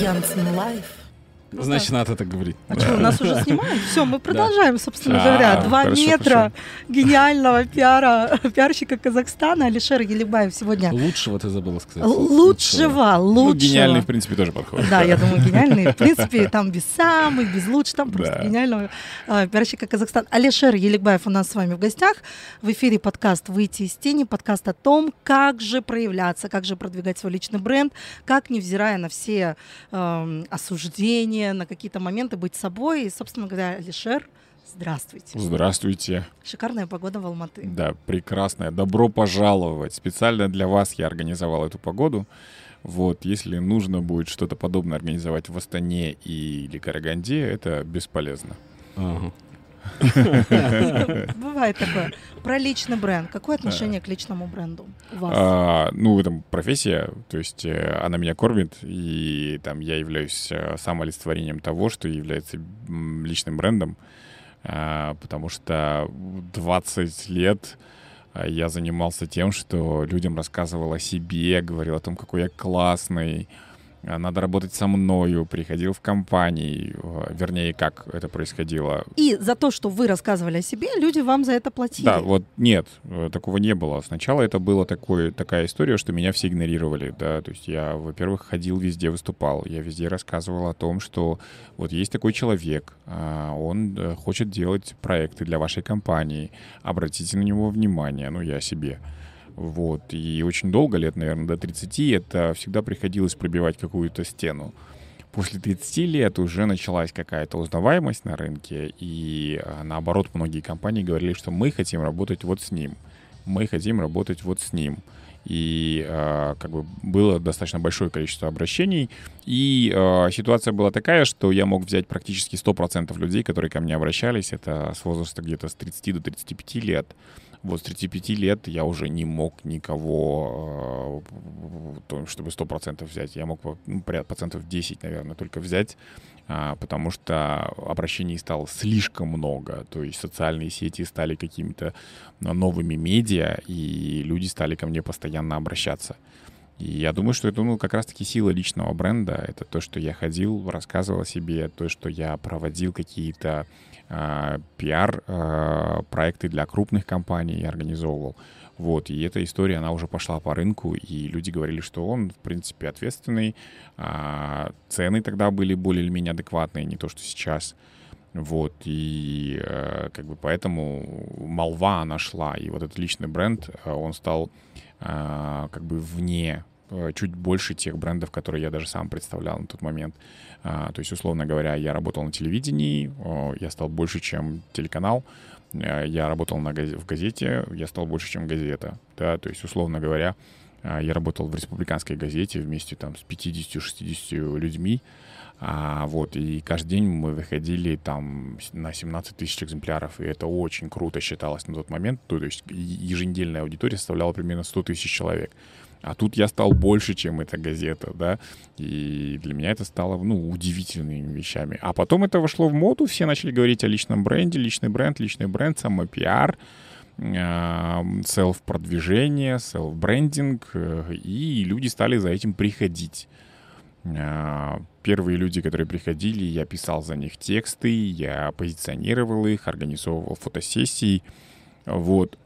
Янцен Live. Значит, надо так говорить. А что, нас уже снимают? Все, мы продолжаем, собственно говоря. Два метра гениального пиара, пиарщика Казахстана Алишер Еликбаев сегодня. Лучшего ты забыла сказать. Лучшего, лучшего. Ну, гениальный, в принципе, тоже подходит. Да, я думаю, гениальный. В принципе, там без самых, без лучших, там просто гениального а, пиарщика Казахстана. Алишер Еликбаев у нас с вами в гостях. В эфире подкаст «Выйти из тени», подкаст о том, как же проявляться, как же продвигать свой личный бренд, как, невзирая на все э, осуждения, на какие-то моменты быть собой. И, собственно говоря, Алишер, здравствуйте. Здравствуйте. Шикарная погода в Алматы. Да, прекрасная. Добро пожаловать. Специально для вас я организовал эту погоду. Вот, если нужно будет что-то подобное организовать в Астане или Караганде, это бесполезно. Ага. Бывает такое. Про личный бренд. Какое отношение к личному бренду у вас? А, ну, это профессия, то есть э, она меня кормит, и там я являюсь э, самолицетворением того, что является личным брендом, а, потому что 20 лет а, я занимался тем, что людям рассказывал о себе, говорил о том, какой я классный, Э, надо работать со мною, приходил в компании, э, вернее, как это происходило. И за то, что вы рассказывали о себе, люди вам за это платили? Да, вот нет, э, такого не было. Сначала это была такой, такая история, что меня все игнорировали, да, то есть я, во-первых, ходил везде, выступал, я везде рассказывал о том, что вот есть такой человек, а, он хочет делать проекты для вашей компании, обратите на него внимание, ну, я себе. Вот. И очень долго, лет, наверное, до 30, это всегда приходилось пробивать какую-то стену. После 30 лет уже началась какая-то узнаваемость на рынке, и а, наоборот, многие компании говорили, что мы хотим работать вот с ним, мы хотим работать вот с ним. И э, как бы было достаточно большое количество обращений. И э, ситуация была такая, что я мог взять практически 100% людей, которые ко мне обращались. Это с возраста где-то с 30 до 35 лет вот с 35 лет я уже не мог никого, э, чтобы 100% взять. Я мог ну, процентов 10, наверное, только взять, а, потому что обращений стало слишком много. То есть социальные сети стали какими-то новыми медиа, и люди стали ко мне постоянно обращаться. И я думаю, что это ну, как раз-таки сила личного бренда. Это то, что я ходил, рассказывал о себе, то, что я проводил какие-то пиар-проекты а, для крупных компаний и организовывал. Вот, и эта история, она уже пошла по рынку, и люди говорили, что он, в принципе, ответственный. А, цены тогда были более или менее адекватные, не то, что сейчас. Вот, и э, как бы поэтому молва нашла, и вот этот личный бренд, э, он стал э, как бы вне Э, чуть больше тех брендов, которые я даже сам представлял на тот момент. А, то есть, условно говоря, я работал на телевидении, я стал больше, чем телеканал. Э, я работал на газ... в газете, я стал больше, чем газета. Да? То есть, условно говоря, э, я работал в республиканской газете вместе там с 50-60 людьми. А, вот, и каждый день мы выходили там на 17 тысяч экземпляров, и это очень круто считалось на тот момент. То, то есть еженедельная аудитория составляла примерно 100 тысяч человек. А тут я стал больше, чем эта газета, да, и для меня это стало, ну, удивительными вещами. А потом это вошло в моду, все начали говорить о личном бренде, личный бренд, личный бренд, самопиар, селф-продвижение, селф-брендинг, э, и люди стали за этим приходить. А, первые люди, которые приходили, я писал за них тексты, я позиционировал их, организовывал фотосессии, вот.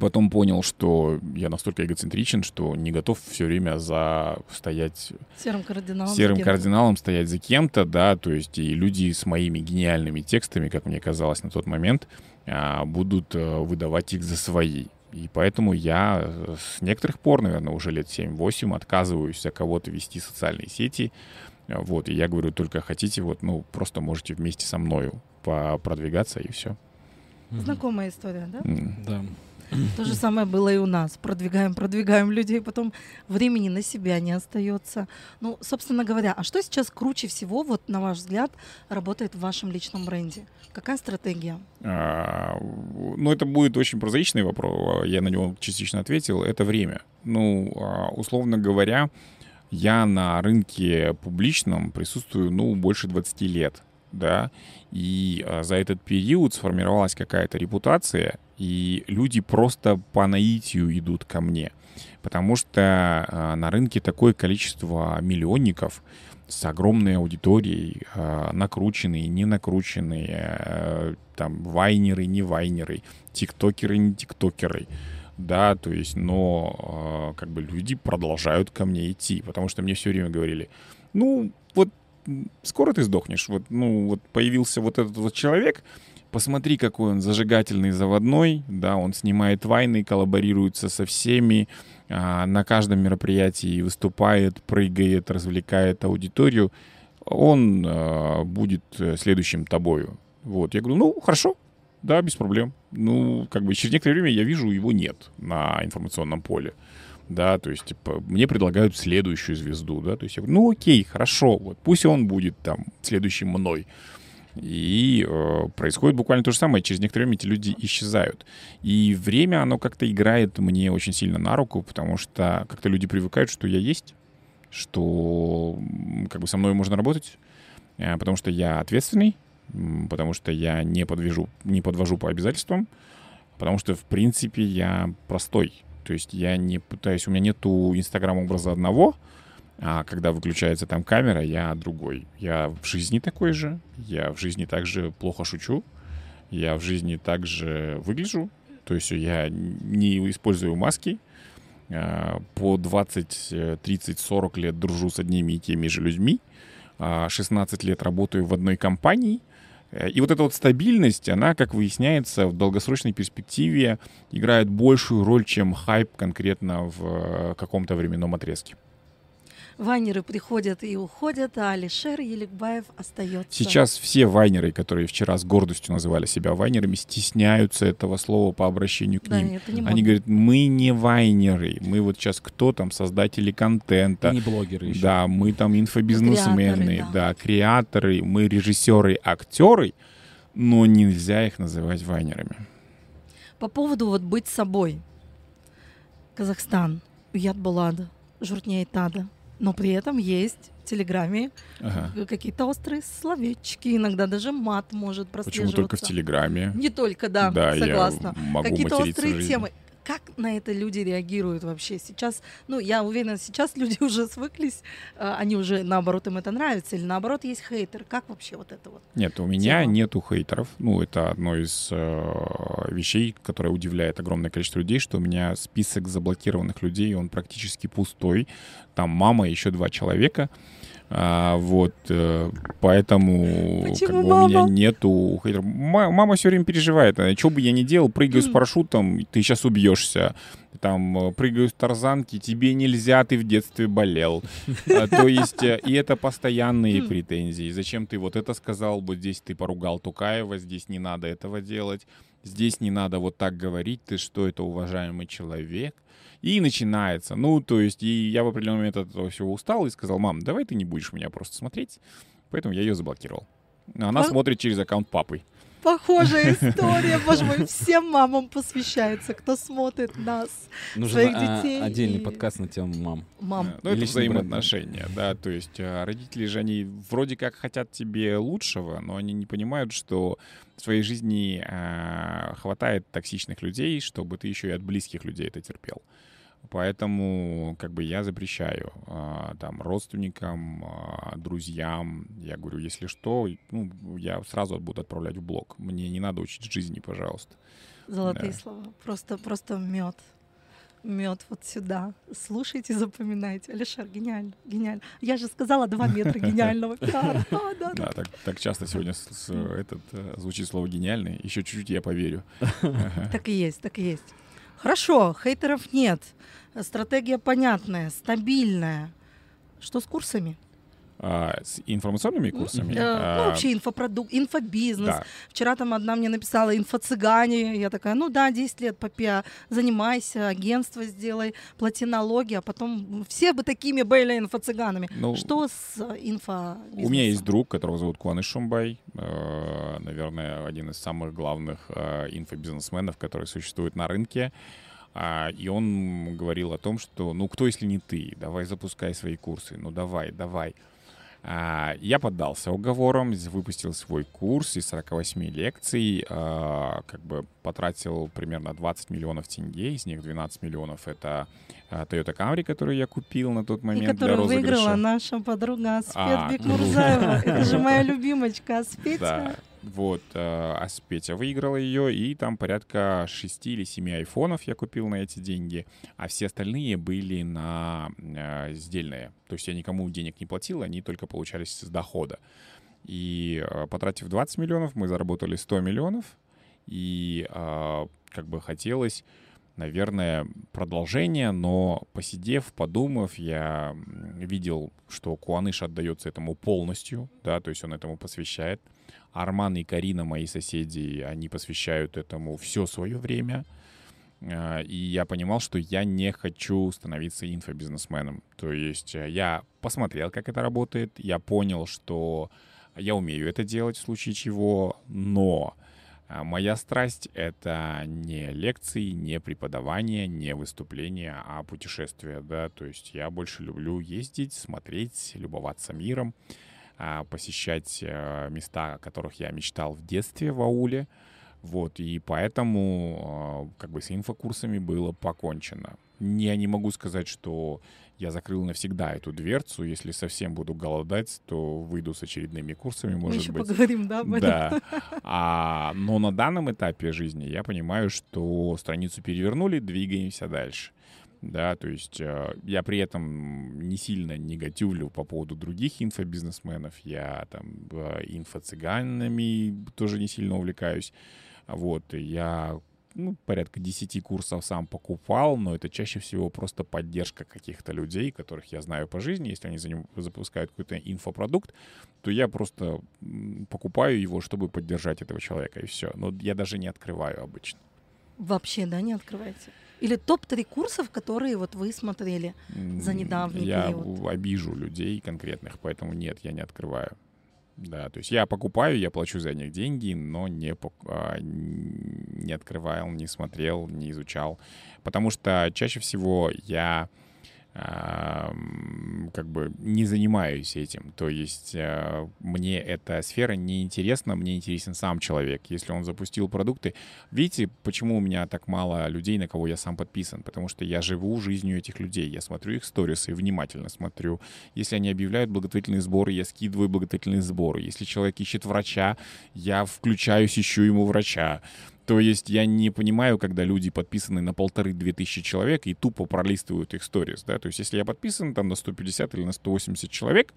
Потом понял, что я настолько эгоцентричен, что не готов все время за стоять серым кардиналом, серым кардиналом стоять за кем-то, да, то есть и люди с моими гениальными текстами, как мне казалось на тот момент, а, будут э, выдавать их за свои. И поэтому я э, с некоторых пор, наверное, уже лет 7-8 отказываюсь за кого-то вести социальные сети. Вот, и я говорю, только хотите, вот, ну, просто можете вместе со мною продвигаться, и все. Знакомая история, да? Mm. Да. То же самое было и у нас. Продвигаем, продвигаем людей, потом времени на себя не остается. Ну, собственно говоря, а что сейчас круче всего, вот на ваш взгляд, работает в вашем личном бренде? Какая стратегия? А, ну, это будет очень прозаичный вопрос. Я на него частично ответил. Это время. Ну, а, условно говоря, я на рынке публичном присутствую, ну, больше 20 лет да, и а, за этот период сформировалась какая-то репутация, и люди просто по наитию идут ко мне. Потому что э, на рынке такое количество миллионников с огромной аудиторией, э, накрученные, не накрученные, э, там, вайнеры, не вайнеры, тиктокеры, не тиктокеры да, то есть, но как бы люди продолжают ко мне идти, потому что мне все время говорили, ну, вот скоро ты сдохнешь, вот, ну, вот появился вот этот вот человек, посмотри, какой он зажигательный, заводной, да, он снимает войны, коллаборируется со всеми, а, на каждом мероприятии выступает, прыгает, развлекает аудиторию, он а, будет э, следующим тобою. Вот, я говорю, ну, хорошо, да, без проблем. Ну, как бы через некоторое время я вижу, его нет на информационном поле. Да, то есть, типа, мне предлагают следующую звезду, да, то есть я говорю, ну окей, хорошо, вот пусть он будет там следующим мной. И э, происходит буквально то же самое. Через некоторое время эти люди исчезают. И время, оно как-то играет мне очень сильно на руку, потому что как-то люди привыкают, что я есть, что как бы со мной можно работать, э, потому что я ответственный, потому что я не, подвяжу, не подвожу по обязательствам, потому что, в принципе, я простой. То есть я не пытаюсь, у меня нету инстаграм-образа одного, а когда выключается там камера, я другой. Я в жизни такой же, я в жизни также плохо шучу, я в жизни также выгляжу, то есть я не использую маски, а, по 20, 30, 40 лет дружу с одними и теми же людьми, 16 а лет работаю в одной компании — Э, и вот эта вот стабильность, она, как выясняется, в долгосрочной перспективе играет большую роль, чем хайп конкретно в э, каком-то временном отрезке. Вайнеры приходят и уходят, а Алишер Еликбаев остается. Сейчас все вайнеры, которые вчера с гордостью называли себя вайнерами, стесняются этого слова по обращению к да, ним. Они говорят, мы не вайнеры, мы вот сейчас кто там, создатели контента. Не блогеры еще. Да, мы там инфобизнесмены, креаторы, да. да, креаторы, мы режиссеры, актеры, но нельзя их называть вайнерами. По поводу вот быть собой. Казахстан, Уят Балада, Журтня Тада но при этом есть в Телеграме ага. какие-то острые словечки, иногда даже мат может прослеживаться. Почему только в Телеграме? Не только, да, да согласна. Какие-то острые темы как на это люди реагируют вообще сейчас? Ну, я уверена, сейчас люди уже свыклись, э, они уже, наоборот, им это нравится, или наоборот, есть хейтер. Как вообще вот это вот? Нет, у меня тема? нету хейтеров. Ну, это одно из э, вещей, которое удивляет огромное количество людей, что у меня список заблокированных людей, он практически пустой. Там мама еще два человека. А, вот, э, поэтому как бы, у меня нету хейтеров. Мама все время переживает. А Что бы я ни делал, прыгаю с парашютом, ты сейчас убьешься. Там, э, прыгаю с тарзанки, тебе нельзя, ты в детстве болел. А, то есть, э, и это постоянные претензии. Зачем ты вот это сказал, вот здесь ты поругал Тукаева, здесь не надо этого делать, здесь не надо вот так говорить, ты что, это уважаемый человек. И начинается. Ну, то есть, и я в определенный момент от этого всего устал и сказал, мам, давай ты не будешь меня просто смотреть. Поэтому я ее заблокировал. Она По... смотрит через аккаунт папы. Похожая история, боже мой, всем мамам посвящается, кто смотрит нас, Нужен своих а, детей. отдельный и... подкаст на тему мам. Мам. Ну, это взаимоотношения, да, то есть а, родители же, они вроде как хотят тебе лучшего, но они не понимают, что в своей жизни а, хватает токсичных людей, чтобы ты еще и от близких людей это терпел. Поэтому как бы я запрещаю а, там родственникам, а, друзьям. Я говорю, если что, ну, я сразу буду отправлять в блог. Мне не надо учить жизни, пожалуйста. Золотые да. слова. Просто, просто мед. Мед вот сюда. Слушайте, запоминайте. Алишер, гениально, гениально. Я же сказала два метра гениального пиара. Да, так, часто сегодня этот э, звучит слово гениальный. Еще чуть-чуть я поверю. Так и есть, так и есть. Хорошо, хейтеров нет. Стратегия понятная, стабильная. Что с курсами? А, с информационными курсами? Э, а, ну, вообще инфопродукт, инфобизнес. Да. Вчера там одна мне написала инфо-цыгане. Я такая, ну да, 10 лет попия, занимайся, агентство сделай, плати налоги, а потом все бы такими были инфо-цыганами. Ну, Что с инфо У меня есть друг, которого зовут Куаныш Шумбай. Э, наверное, один из самых главных э, инфобизнесменов, который существует на рынке. А, и он говорил о том, что ну кто, если не ты, давай запускай свои курсы, ну давай, давай. А, Я поддался уговорам, выпустил свой курс из 48 лекций, а, как бы потратил примерно 20 миллионов тенге, из них 12 миллионов — это а, Toyota Camry, которую я купил на тот И момент для которую выиграла розыгрыша. наша подруга Аспет А. Бекмурзаева. Это же моя любимочка Аспетя. Вот, э, Аспетя выиграла ее, и там порядка 6 или 7 айфонов я купил на эти деньги, а все остальные были на э, сдельные. То есть я никому денег не платил, они только получались с дохода. И э, потратив 20 миллионов, мы заработали 100 миллионов, и э, как бы хотелось наверное, продолжение, но посидев, подумав, я видел, что Куаныш отдается этому полностью, да, то есть он этому посвящает. Арман и Карина, мои соседи, они посвящают этому все свое время. А, И я понимал, что я не хочу становиться инфобизнесменом. То есть э, я посмотрел, как это работает, я понял, что я умею это делать в случае чего, но а, Моя страсть — это не лекции, не преподавание, не выступления, а путешествия, да, то есть я больше люблю ездить, смотреть, любоваться миром, посещать э, места, о которых я мечтал в детстве в ауле, вот, и поэтому э, как бы с инфокурсами было покончено. Я не могу сказать, что я закрыл навсегда эту дверцу. Если совсем буду голодать, то выйду с очередными курсами, Мы может еще быть. поговорим, да, об этом? Да. А, но на данном этапе жизни я понимаю, что страницу перевернули, двигаемся дальше. Да, то есть э, я при этом не сильно негативлю по поводу других инфобизнесменов. Я там э, инфо-цыганами тоже не сильно увлекаюсь. Вот, я ну, порядка 10 курсов сам покупал, но это чаще всего просто поддержка каких-то людей, которых я знаю по жизни. Если они за ним запускают какой-то инфопродукт, то я просто покупаю его, чтобы поддержать этого человека, и все. Но я даже не открываю обычно. Вообще, да, не открывайте. Или топ-3 курсов, которые вот вы смотрели за недавний я период. обижу людей конкретных, поэтому нет, я не открываю. Да, то есть я покупаю, я плачу за них деньги, но не, а, не открывал, не смотрел, не изучал. Потому что чаще всего я как бы не занимаюсь этим. То есть а, мне эта сфера не интересна, мне интересен сам человек. Если он запустил продукты... Видите, почему у меня так мало людей, на кого я сам подписан? Потому что я живу жизнью этих людей. Я смотрю их сторисы, внимательно смотрю. Если они объявляют благотворительные сборы, я скидываю благотворительные сборы. Если человек ищет врача, я включаюсь, ищу ему врача. То есть я не понимаю, когда люди подписаны на полторы-две тысячи человек и тупо пролистывают их сторис, да, то есть если я подписан там на 150 или на 180 человек,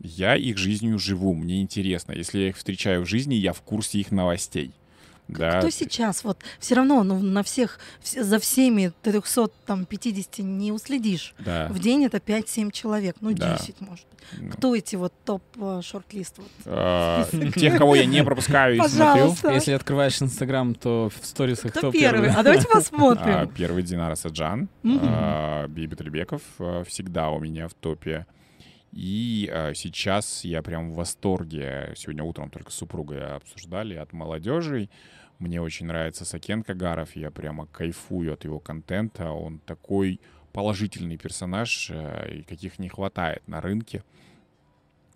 я их жизнью живу, мне интересно. Если я их встречаю в жизни, я в курсе их новостей. Да, Кто сейчас? Вот все равно ну, на всех, вс- за всеми 350 не уследишь. да, В день это 5-7 человек, ну Да. 10, может быть. ну, Кто эти вот топ-шорт-лист? Вот? а, Тех, кого я не пропускаю и смотрю. Пожалуйста. Если открываешь Инстаграм, то в сторисах Кто кто первый? А давайте А, посмотрим. Первый Динар Асаджан, Мгм. а, Бибит Альбеков а, всегда у меня в топе. И а, сейчас я прям в восторге. Сегодня утром только с супругой обсуждали от молодежи. Мне очень нравится Сакен Кагаров. Я прямо кайфую от его контента. Он такой положительный персонаж, а, и каких не хватает на рынке.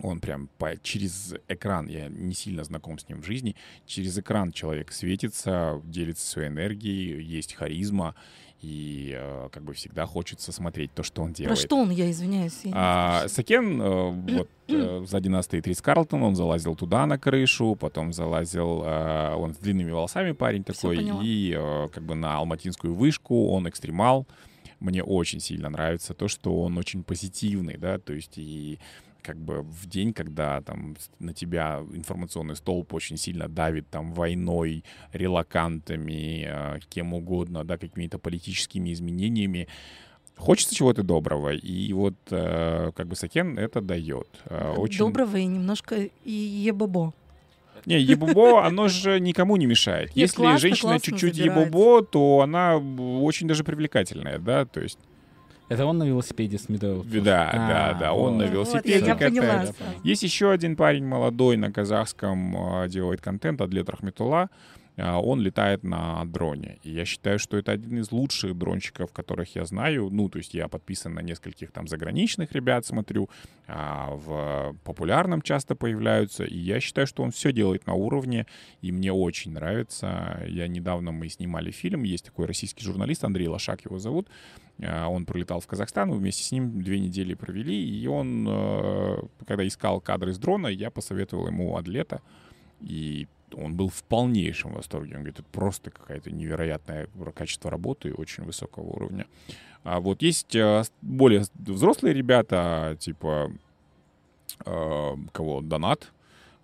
Он прям по, через экран, я не сильно знаком с ним в жизни, через экран человек светится, делится своей энергией, есть харизма, и э, как бы всегда хочется смотреть то, что он Про делает. что он, я извиняюсь. я А. Сакен, э, вот э, за династией Трис Карлтон, он залазил туда на крышу, потом залазил, э, он с длинными волосами парень такой, и э, как бы на алматинскую вышку, он экстремал. Мне очень сильно нравится то, что он очень позитивный, да, то есть и как бы в день, когда там на тебя информационный столб очень сильно давит там войной, релакантами, э, кем угодно, да, какими-то политическими изменениями, хочется чего-то доброго. И вот э, как бы Сакен это дает. Э, очень... Доброго и немножко и ебобо. Не, ебубо, оно же никому не мешает. Нет, Если классно, женщина чуть-чуть ебубо, то она очень даже привлекательная, да, то есть, Это он на велосипеде с медовым. да, да, да, он на Вот, велосипеде я, я поняла. катается. сразу. Есть еще один парень молодой на казахском, э, делает контент, Адлет Рахметула. а, он летает на дроне. И я считаю, что это один из лучших дронщиков, которых я знаю. Ну, то есть я подписан на нескольких там заграничных ребят, смотрю, а в популярном часто появляются. И я считаю, что он все делает на уровне, и мне очень нравится. Я недавно мы снимали фильм, есть такой российский журналист, Андрей Лошак его зовут. А, он прилетал в Казахстан, мы вместе с ним две недели провели, и он, э, когда искал кадры с дрона, я посоветовал ему атлета, и он был в полнейшем восторге. Он говорит, это просто какая-то невероятное качество работы очень высокого уровня. А вот есть э, более взрослые ребята, типа э, кого? Донат,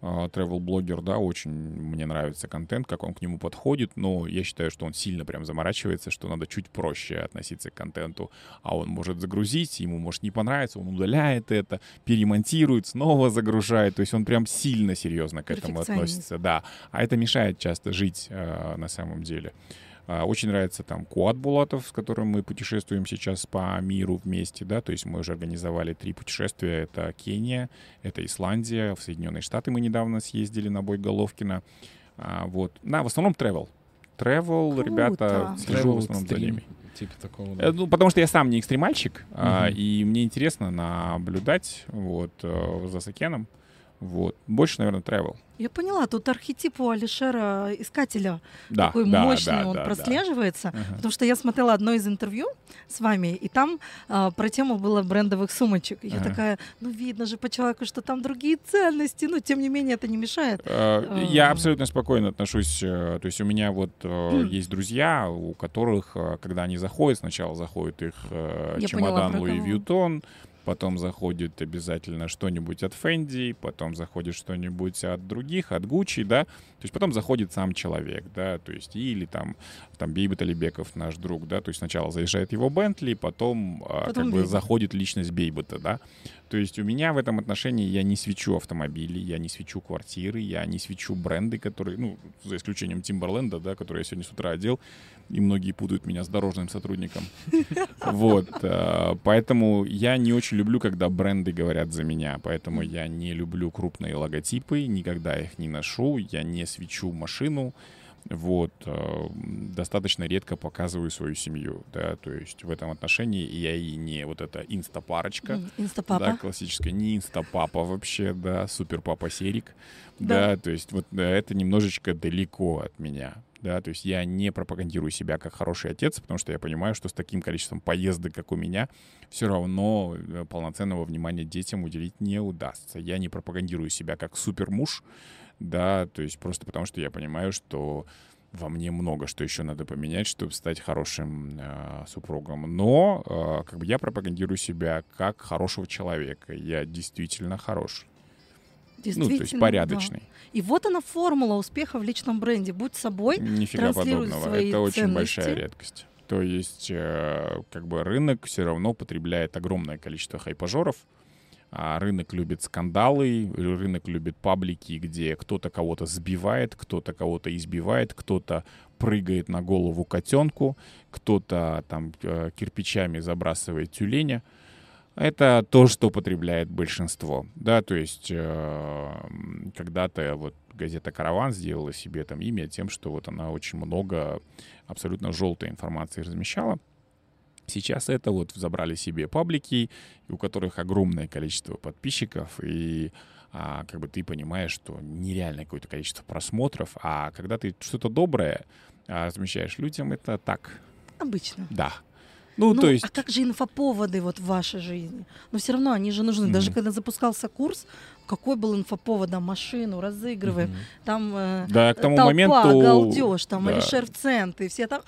travel-блогер, да, очень мне нравится контент, как он к нему подходит, но я считаю, что он сильно прям заморачивается, что надо чуть проще относиться к контенту, а он может загрузить, ему может не понравиться, он удаляет это, перемонтирует, снова загружает, то есть он прям сильно серьезно к этому относится, да, а это мешает часто жить э, на самом деле. А, очень нравится там Куат Булатов, с которым мы путешествуем сейчас по миру вместе, да, то есть мы уже организовали три путешествия. Это Кения, это Исландия, в Соединенные Штаты мы недавно съездили на бой Головкина. А, вот. Да, в основном travel. Travel, ребята, слежу в основном за ними. Типа такого, да. Э, ну, потому что я сам не экстремальщик, угу. а, и мне интересно наблюдать вот э, за Сакеном. Вот. Больше, наверное, travel. Я поняла, тут архетип у Алишера искателя да, такой да, мощный, да, он да, прослеживается, да. потому что я смотрела одно из интервью с вами, и там а, про тему было брендовых сумочек. Я ага. такая, ну видно же по человеку, что там другие ценности, но тем не менее это не мешает. А, я абсолютно спокойно отношусь, э, то есть у меня вот mm. есть друзья, у которых, э, когда они заходят, сначала заходит их чемодан Луи Вьютон, потом заходит обязательно что-нибудь от Фэнди, потом заходит что-нибудь от других, от Гуччи, да, то есть потом заходит сам человек, да, то есть или там, там Бейбет Алибеков, наш друг, да, то есть сначала заезжает его Бентли, потом, а, потом как бы заходит личность Бейбета, да, то есть у меня в этом отношении я не свечу автомобили, я не свечу квартиры, я не свечу бренды, которые, ну, за исключением Тимберленда, да, который я сегодня с утра одел, и многие путают меня с дорожным сотрудником. Вот, а, поэтому я не очень люблю, когда бренды говорят за меня, поэтому я не люблю крупные логотипы, никогда их не ношу, я не свечу машину, вот, э, достаточно редко показываю свою семью, да, то есть в этом отношении я и не вот эта инстапарочка, инстапапа. да, классическая, не инстапапа вообще, да, супер папа Серик, да. да, то есть вот это немножечко далеко от меня, да, то есть я не пропагандирую себя как хороший отец, потому что я понимаю, что с таким количеством поездок, как у меня, все равно э, полноценного внимания детям уделить не удастся. Я не пропагандирую себя как супер муж, да, то есть просто потому что я понимаю, что во мне много что еще надо поменять, чтобы стать хорошим э, супругом. Но э, как бы я пропагандирую себя как хорошего человека. Я действительно хорош. Действительно, ну, то есть порядочный. Да. И вот она формула успеха в личном бренде. Будь собой, Нифига подобного. Свои Это ценности. очень большая редкость. То есть, э, как бы рынок все равно потребляет огромное количество хайпажоров, а рынок любит скандалы, рынок любит паблики, где кто-то кого-то сбивает, кто-то кого-то избивает, кто-то прыгает на голову котенку, кто-то там э, кирпичами забрасывает тюленя. Это то, что потребляет большинство, да, то есть э, когда-то вот газета «Караван» сделала себе там имя тем, что вот она очень много абсолютно желтой информации размещала. Сейчас это вот забрали себе паблики, у которых огромное количество подписчиков, и а, как бы ты понимаешь, что нереальное какое-то количество просмотров, а когда ты что-то доброе а, размещаешь людям, это так. Обычно. Да. Ну, ну, то есть... а как же инфоповоды вот в вашей жизни? Но все равно они же нужны. Mm-hmm. Даже когда запускался курс, какой был инфоповод, да, машину разыгрываем, mm-hmm. там э, да, к тому толпа, моменту... галдеж, там да. Алишер в центре, все там...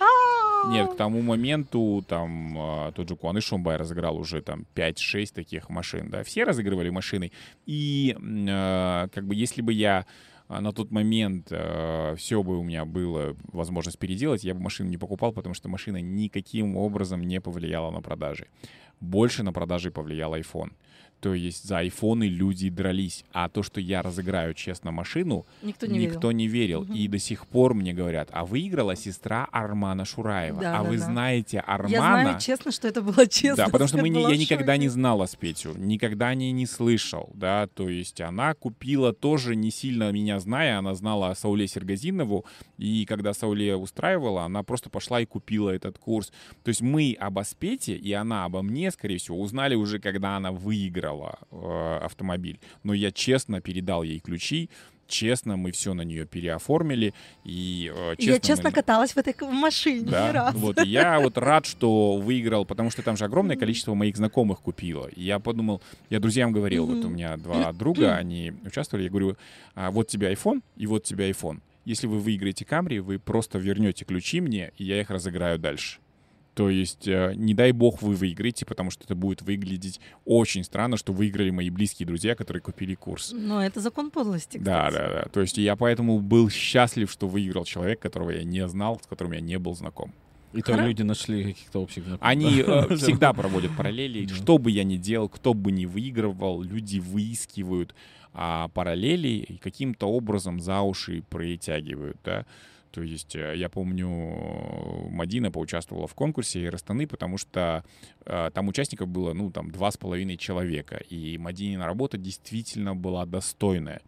Нет, к тому моменту там а, тот же Куан Шумбай разыграл уже там 5-6 таких машин, да, все разыгрывали машины, и э, как бы если бы я а на тот момент э, все бы у меня было возможность переделать, я бы машину не покупал, потому что машина никаким образом не повлияла на продажи. больше на продажи повлиял iPhone. То есть за айфоны люди дрались. А то, что я разыграю честно машину, Никто не никто верил. не верил. Мгм. И до сих пор мне говорят, а выиграла сестра Армана Шураева. Да, а да, вы да. знаете Армана? Я знаю честно, что это было честно. Да, потому что мы не, я никогда не знала Спетю, никогда о ней не слышал, да, то есть она купила тоже не сильно меня зная, она знала Сауле Сергазинову, и когда Сауле устраивала, она просто пошла и купила этот курс. То есть мы об Аспете и она обо мне, скорее всего, узнали уже, когда она выиграла э, автомобиль. Но я честно передал ей ключи, честно мы все на нее переоформили, и э, честно Я мы честно на- каталась в этой машине не да, раз. вот, и я вот рад, что выиграл, потому что там же огромное количество моих знакомых купило. И я подумал, я друзьям говорил, вот у меня два друга, они участвовали, я говорю, «А, вот тебе iPhone и вот тебе iPhone. Если вы выиграете Камри, вы просто вернете ключи мне, и я их разыграю дальше. То есть, э, не дай бог вы выиграете, потому что это будет выглядеть очень странно, что выиграли мои близкие друзья, которые купили курс. Но это закон подлости, Да, кстати. да, да. То есть я поэтому был счастлив, что выиграл человек, которого я не знал, с которым я не был знаком. И то Хоро- люди нашли каких-то общих знакомых. Они Да. э, всегда проводят параллели. Да. Что бы я ни делал, кто бы ни выигрывал, люди выискивают а, параллели и каким-то образом за уши притягивают, да. То есть э, я помню, э, Мадина поучаствовала в конкурсе Растаны, потому что э, там участников было, ну, там, два с половиной человека. И Мадинина работа действительно была достойная.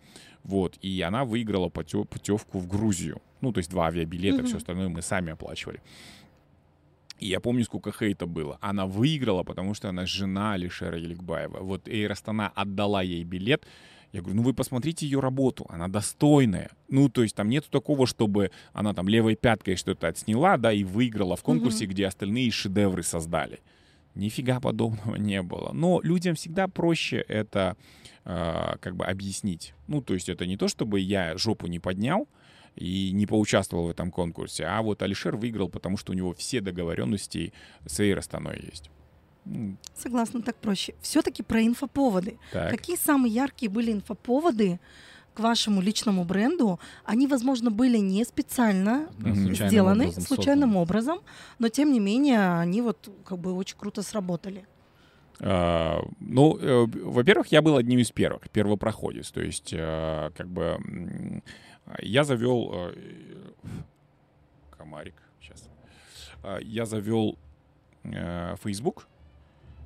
Вот. И она выиграла путевку в Грузию. Ну, то есть два авиабилета, Мгм. все остальное мы сами оплачивали. И я помню, сколько хейта было. Она выиграла, потому что она жена Алишера Еликбаева. Вот Эйр Астана отдала ей билет. Я говорю, ну вы посмотрите ее работу, она достойная. Ну, то есть там нету такого, чтобы она там левой пяткой что-то отсняла, да, и выиграла в конкурсе, где остальные шедевры создали. Нифига подобного не было. Но людям всегда проще это э, как бы объяснить. Ну, то есть это не то, чтобы я жопу не поднял, и не поучаствовал в этом конкурсе. А вот Алишер выиграл, потому что у него все договоренности с Эйр Астаной есть. Согласна, так проще. Все-таки про инфоповоды. Так. Какие самые яркие были инфоповоды к вашему личному бренду? Они, возможно, были не специально Да, Мгм. случайным сделаны образом случайным созданы. образом, но тем не менее они вот как бы очень круто сработали. А, Ну, э, во-первых, я был одним из первых, первопроходец. То есть, э, как бы, я завел... э, Комарик, сейчас. Я завел Facebook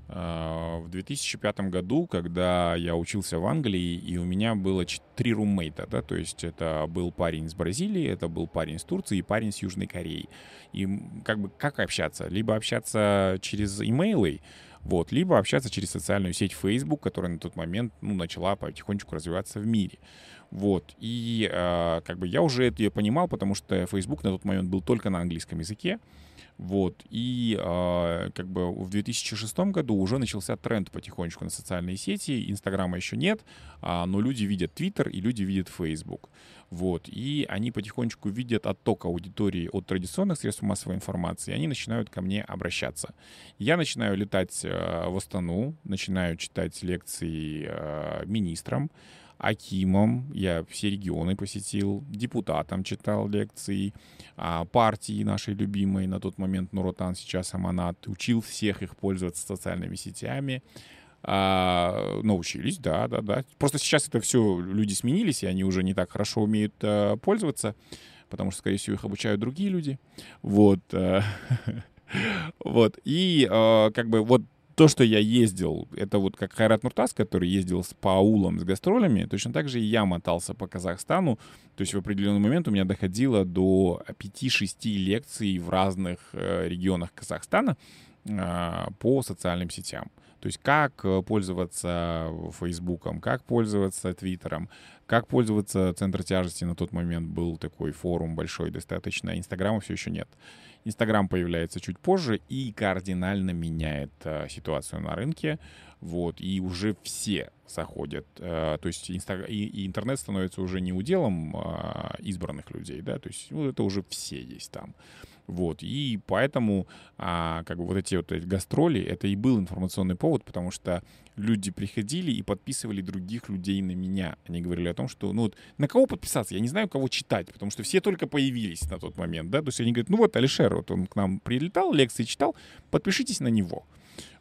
в 2005 году, когда я учился в Англии, и у меня было три руммейта, да, то есть это был парень из Бразилии, это был парень из Турции и парень с Южной Кореи. И как бы как общаться? Либо общаться через имейлы, вот, либо общаться через социальную сеть Facebook, которая на тот момент ну, начала потихонечку развиваться в мире. Вот. И э, как бы я уже это понимал, потому что Facebook на тот момент был только на английском языке. Вот. И э, как бы в 2006 году уже начался тренд потихонечку на социальные сети. Инстаграма еще нет, а, но люди видят Твиттер и люди видят Facebook. Вот. И они потихонечку видят отток аудитории от традиционных средств массовой информации, и они начинают ко мне обращаться. Я начинаю летать э, в Астану, начинаю читать лекции э, министрам, Акимом, я все регионы посетил, депутатам читал лекции, а, партии нашей любимой, на тот момент Нуротан, сейчас Аманат, учил всех их пользоваться социальными сетями. А, научились, да, да, да. Просто сейчас это все, люди сменились, и они уже не так хорошо умеют а, пользоваться, потому что, скорее всего, их обучают другие люди. Вот. а, Вот. И а, как бы вот то, что я ездил, это вот как Хайрат Нуртас, который ездил с- по аулам с гастролями, точно так же и я мотался по Казахстану. То есть в определенный момент у меня доходило до 5-6 лекций в разных э, регионах Казахстана а, по социальным сетям. То есть как э, пользоваться Фейсбуком, как пользоваться Твиттером, как пользоваться Центр тяжести на тот момент был такой форум большой достаточно. Инстаграма все еще нет. Инстаграм появляется чуть позже и кардинально меняет э, ситуацию на рынке. Вот, и уже все заходят. э, то есть инста- и, и интернет становится уже не уделом э, избранных людей, да, то есть ну, это уже все есть там. Вот, и поэтому а, как бы вот эти вот эти гастроли, это и был информационный повод, потому что люди приходили и подписывали других людей на меня. Они говорили о том, что, ну вот, на кого подписаться? Я не знаю, кого читать, потому что все только появились на тот момент, да, то есть они говорят, ну вот Алишер, вот он к нам прилетал, лекции читал, подпишитесь на него.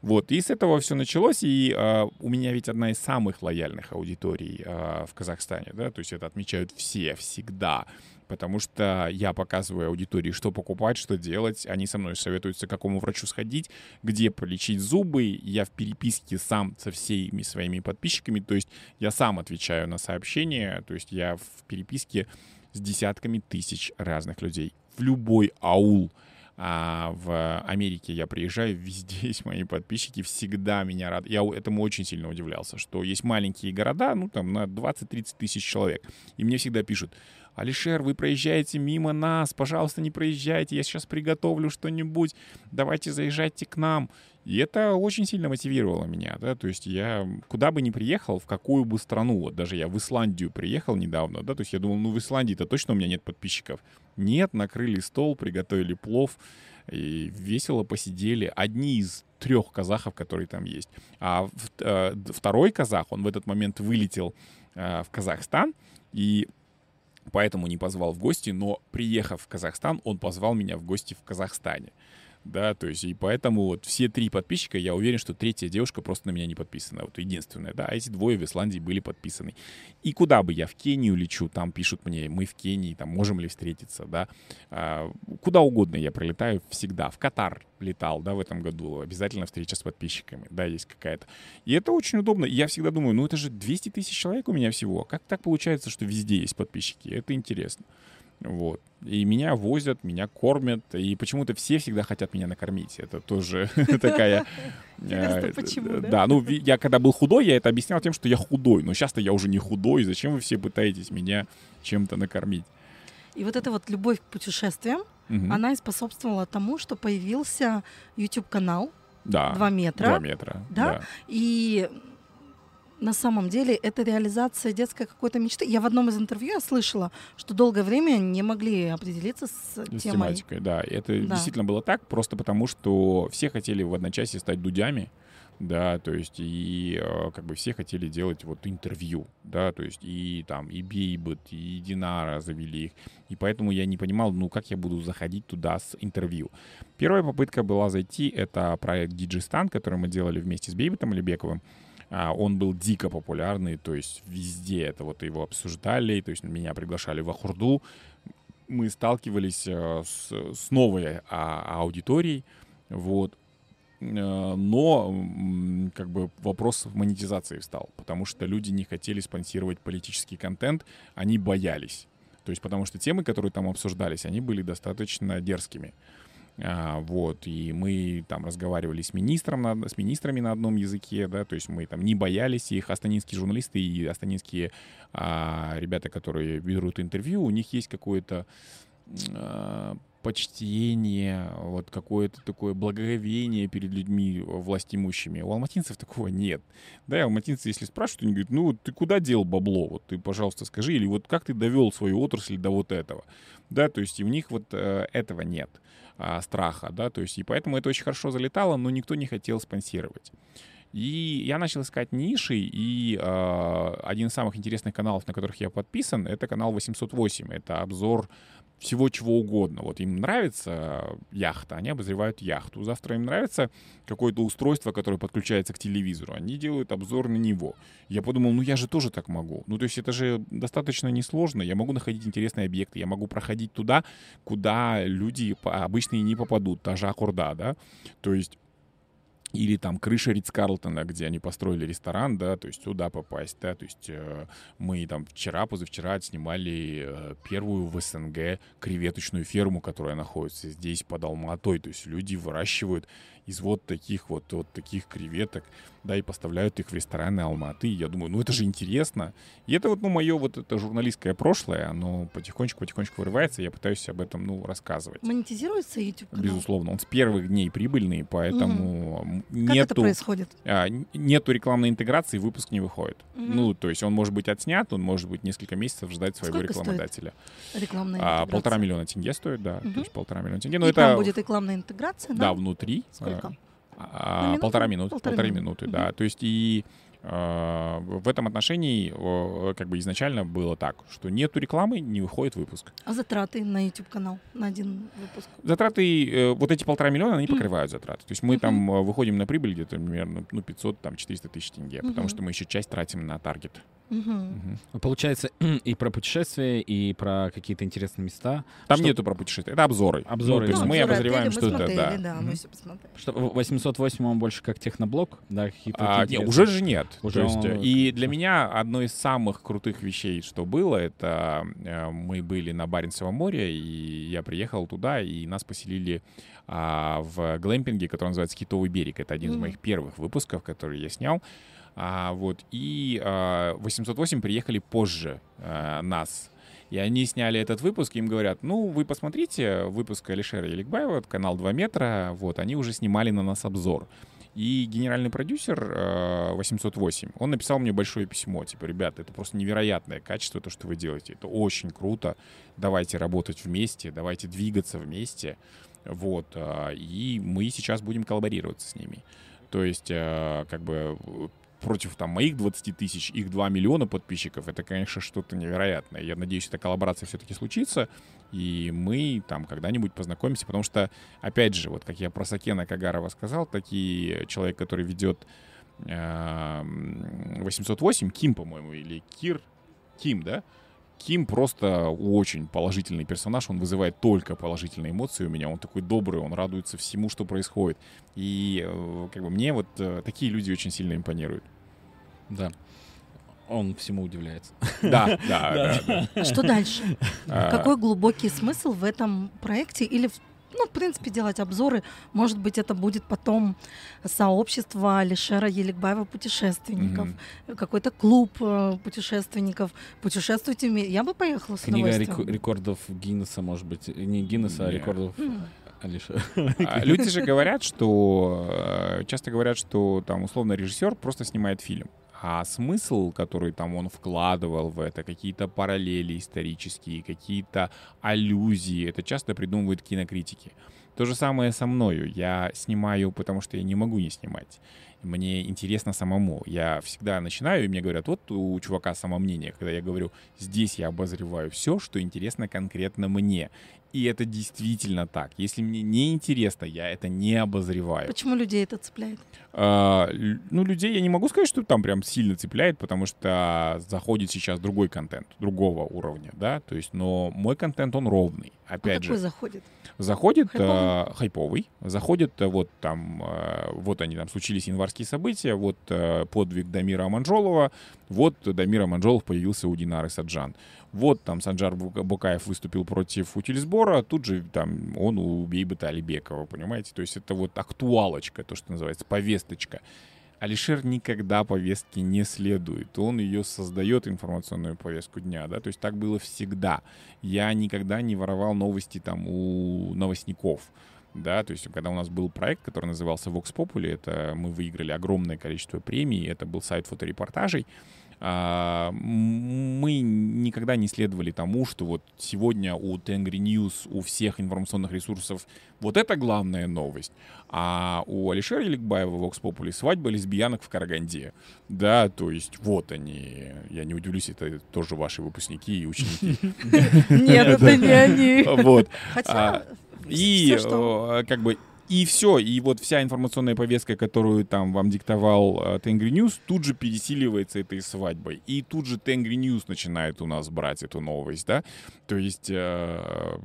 Вот, и с этого все началось, и э, у меня ведь одна из самых лояльных аудиторий э, в Казахстане, да, то есть это отмечают все, всегда, потому что я показываю аудитории, что покупать, что делать, они со мной советуются, к какому врачу сходить, где полечить зубы, я в переписке сам со всеми своими подписчиками, то есть я сам отвечаю на сообщения, то есть я в переписке с десятками тысяч разных людей. В любой аул, а в Америке я приезжаю, везде есть мои подписчики, всегда меня рад. Я этому очень сильно удивлялся, что есть маленькие города, ну там на 20-30 тысяч человек, и мне всегда пишут, Алишер, вы проезжаете мимо нас, пожалуйста, не проезжайте, я сейчас приготовлю что-нибудь, давайте заезжайте к нам. И это очень сильно мотивировало меня, да, то есть я куда бы ни приехал, в какую бы страну, вот даже я в Исландию приехал недавно, да, то есть я думал, ну в Исландии-то точно у меня нет подписчиков. Нет, накрыли стол, приготовили плов, и весело посидели. Одни из трех казахов, которые там есть. А э, второй казах, он в этот момент вылетел э, в Казахстан, и поэтому не позвал в гости, но приехав в Казахстан, он позвал меня в гости в Казахстане да, то есть и поэтому вот все три подписчика, я уверен, что третья девушка просто на меня не подписана, вот единственная, да, а эти двое в Исландии были подписаны. И куда бы я в Кению лечу, там пишут мне, мы в Кении, там можем ли встретиться, да, а, куда угодно я прилетаю всегда, в Катар летал, да, в этом году, обязательно встреча с подписчиками, да, есть какая-то. И это очень удобно, я всегда думаю, ну это же 200 тысяч человек у меня всего, как так получается, что везде есть подписчики, это интересно. Вот. И меня возят, меня кормят, и почему-то все всегда хотят меня накормить. Это тоже такая... Почему, да? Да, ну, я когда был худой, я это объяснял тем, что я худой, но сейчас-то я уже не худой, зачем вы все пытаетесь меня чем-то накормить? И вот эта вот любовь к путешествиям, она и способствовала тому, что появился YouTube-канал да, 2 метра. 2 метра, да. да. И на самом деле это реализация детской какой-то мечты. Я в одном из интервью я слышала, что долгое время не могли определиться с, с темой. тематикой. Да, это да. действительно было так, просто потому что все хотели в одночасье стать дудями, да, то есть и э, как бы все хотели делать вот интервью, да, то есть и там и Бейбет, и Динара завели их, и поэтому я не понимал, ну как я буду заходить туда с интервью. Первая попытка была зайти, это проект Диджистан, который мы делали вместе с Бейбетом Лебековым, он был дико популярный, то есть везде это вот его обсуждали, то есть меня приглашали в Ахурду, мы сталкивались э, с, с новой а, аудиторией, вот, э, но как бы вопрос монетизации встал, потому что люди не хотели спонсировать политический контент, они боялись. То есть потому что темы, которые там обсуждались, они были достаточно дерзкими. А, вот, и мы там разговаривали с министром, на, с министрами на одном языке, да, то есть мы там не боялись их, астанинские журналисты и астанинские а, ребята, которые берут интервью, у них есть какое-то а, почтение, вот какое-то такое благоговение перед людьми властимущими. У алматинцев такого нет. Да, и алматинцы, если спрашивают, они говорят, ну, ты куда дел бабло? Вот ты, пожалуйста, скажи. Или вот как ты довел свою отрасль до вот этого? Да, то есть и у них вот э, этого нет а, страха, да, то есть и поэтому это очень хорошо залетало, но никто не хотел спонсировать. И я начал искать ниши, и э, один из самых интересных каналов, на которых я подписан, это канал 808. Это обзор всего чего угодно. Вот им нравится яхта, они обозревают яхту. Завтра им нравится какое-то устройство, которое подключается к телевизору, они делают обзор на него. Я подумал, ну я же тоже так могу. Ну то есть это же достаточно несложно. Я могу находить интересные объекты, я могу проходить туда, куда люди обычные не попадут, та же Акурда, да. То есть или там крыша Ридс Карлтона, где они построили ресторан, да, то есть туда попасть, да, то есть э, мы там вчера, позавчера снимали э, первую в СНГ креветочную ферму, которая находится здесь под Алматой, то есть люди выращивают из вот таких вот, вот таких креветок, да, и поставляют их в рестораны Алматы. И я думаю, ну это же интересно. И это вот, ну, мое вот это журналистское прошлое, оно потихонечку-потихонечку вырывается, я пытаюсь об этом, ну, рассказывать. Монетизируется YouTube канал? Безусловно. Он с первых дней прибыльный, поэтому угу. нету... Как это происходит? А, нету рекламной интеграции, выпуск не выходит. Угу. Ну, то есть он может быть отснят, он может быть несколько месяцев ждать своего Сколько рекламодателя. Стоит рекламная а, полтора миллиона тенге стоит, да. Угу. То есть полтора миллиона тенге. Но и это... там будет рекламная интеграция, да? Да, внутри. Сколько? А, полтора минуты, полторы, полторы минуты, минуты, да. То есть и Э, в этом отношении э, как бы изначально было так, что нету рекламы, не выходит выпуск. А затраты на YouTube-канал на один выпуск? Затраты, э, вот эти полтора миллиона, они покрывают затраты. То есть мы там выходим на прибыль где-то примерно ну, 500, там 400 тысяч тенге, потому что мы еще часть тратим на таргет. Угу. Получается и про путешествия, и про какие-то интересные места. Там что... нету про путешествия, это обзоры. Обзоры. Ну, то есть ну, мы обозреваем что-то, да. да мы все посмотрели. Что 808 он больше как техноблог, да, какие-то. А, нет, уже же нет. Уже то есть, он... И для меня одно из самых крутых вещей, что было, это э, мы были на Баренцевом море, и я приехал туда, и нас поселили а, в глэмпинге, который называется Китовый берег. Это один mm-hmm. из моих первых выпусков, который я снял. А, вот, и а, 808 приехали позже а, нас. И они сняли этот выпуск, им говорят, ну, вы посмотрите выпуск Алишера Еликбаева, канал 2 метра, вот, они уже снимали на нас обзор. И генеральный продюсер э, 808, он написал мне большое письмо, типа, ребята, это просто невероятное качество, то, что вы делаете, это очень круто, давайте работать вместе, давайте двигаться вместе, вот, э, и мы сейчас будем коллаборироваться с ними. То есть, э, как бы, против там моих 20 тысяч, их 2 миллиона подписчиков, это, конечно, что-то невероятное. Я надеюсь, эта коллаборация все-таки случится, и мы там когда-нибудь познакомимся, потому что, опять же, вот как я про Сакена Кагарова сказал, такие человек, который ведет э, 808, Ким, по-моему, или Кир, Ким, да, Ким просто очень положительный персонаж, он вызывает только положительные эмоции у меня, он такой добрый, он радуется всему, что происходит. И э, как бы мне вот э, такие люди очень сильно импонируют. Да. Он всему удивляется. Да, да, да. А что дальше? А. Какой глубокий смысл в этом проекте или ну, в принципе, делать обзоры. Может быть, это будет потом сообщество Алишера Еликбаева путешественников, mm-hmm. какой-то клуб э, путешественников. Путешествуйте вместе. Я бы поехала с Книга рек- рекордов Гиннесса, может быть. Не Гиннесса, а рекордов... Mm. Алиша. А люди же говорят, что э, часто говорят, что там условно режиссер просто снимает фильм. А смысл, который там он вкладывал в это, какие-то параллели исторические, какие-то аллюзии, это часто придумывают кинокритики. То же самое со мною. Я снимаю, потому что я не могу не снимать. Мне интересно самому. Я всегда начинаю, и мне говорят, вот у чувака самомнение, когда я говорю, здесь я обозреваю все, что интересно конкретно мне. И это действительно так. Если мне не интересно, я это не обозреваю. Почему людей это цепляет? А, ну, людей я не могу сказать, что там прям сильно цепляет, потому что заходит сейчас другой контент, другого уровня, да, то есть, но мой контент, он ровный, опять а же. какой заходит? Заходит хайповый, э, хайповый заходит э, вот там, э, вот они там случились январские события, вот э, подвиг Дамира Аманжолова, вот Дамир Аманжолов появился у Динары Саджан вот там Санджар Букаев выступил против Утильсбора, тут же там он у Бейбета Алибекова, понимаете? То есть это вот актуалочка, то, что называется, повесточка. Алишер никогда повестки не следует. Он ее создает, информационную повестку дня, да, то есть так было всегда. Я никогда не воровал новости там у новостников да, то есть когда у нас был проект, который назывался Vox Populi, это мы выиграли огромное количество премий, это был сайт фоторепортажей, а, мы никогда не следовали тому, что вот сегодня у Тенгри News, у всех информационных ресурсов вот это главная новость, а у Алишера Еликбаева в Vox Populi свадьба лесбиянок в Караганде. Да, то есть вот они, я не удивлюсь, это тоже ваши выпускники и ученики. Нет, это не они. Вот. Хотя... И как бы и все, и вот вся информационная повестка, которую там вам диктовал э, Tengri News, тут же пересиливается этой свадьбой. И тут же Tengri News начинает у нас брать эту новость, да. То есть, э,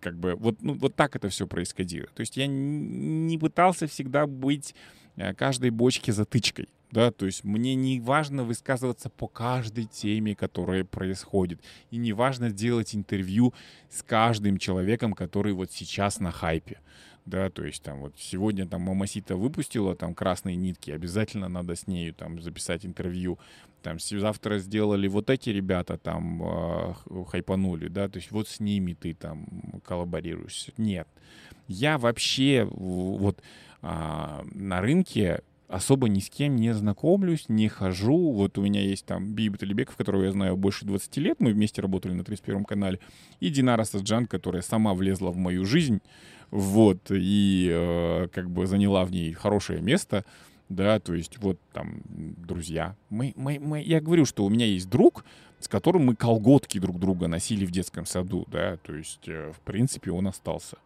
как бы, вот, ну, вот так это все происходило. То есть я не пытался всегда быть э, каждой бочке затычкой. Да, то есть мне не важно высказываться по каждой теме, которая происходит. И не важно делать интервью с каждым человеком, который вот сейчас на хайпе да, то есть там вот сегодня там Мамасита выпустила там красные нитки, обязательно надо с нею там записать интервью, там завтра сделали вот эти ребята там э, хайпанули, да, то есть вот с ними ты там коллаборируешь. Нет, я вообще вот э, на рынке особо ни с кем не знакомлюсь, не хожу. Вот у меня есть там Бибит Алибеков, которого я знаю больше 20 лет, мы вместе работали на 31 канале, и Динара Саджан, которая сама влезла в мою жизнь, вот, и э, как бы заняла в ней хорошее место, да, то есть вот там друзья. Мы, мы, мы, я говорю, что у меня есть друг, с которым мы колготки друг друга носили в детском саду, да, то есть, э, в принципе, он остался.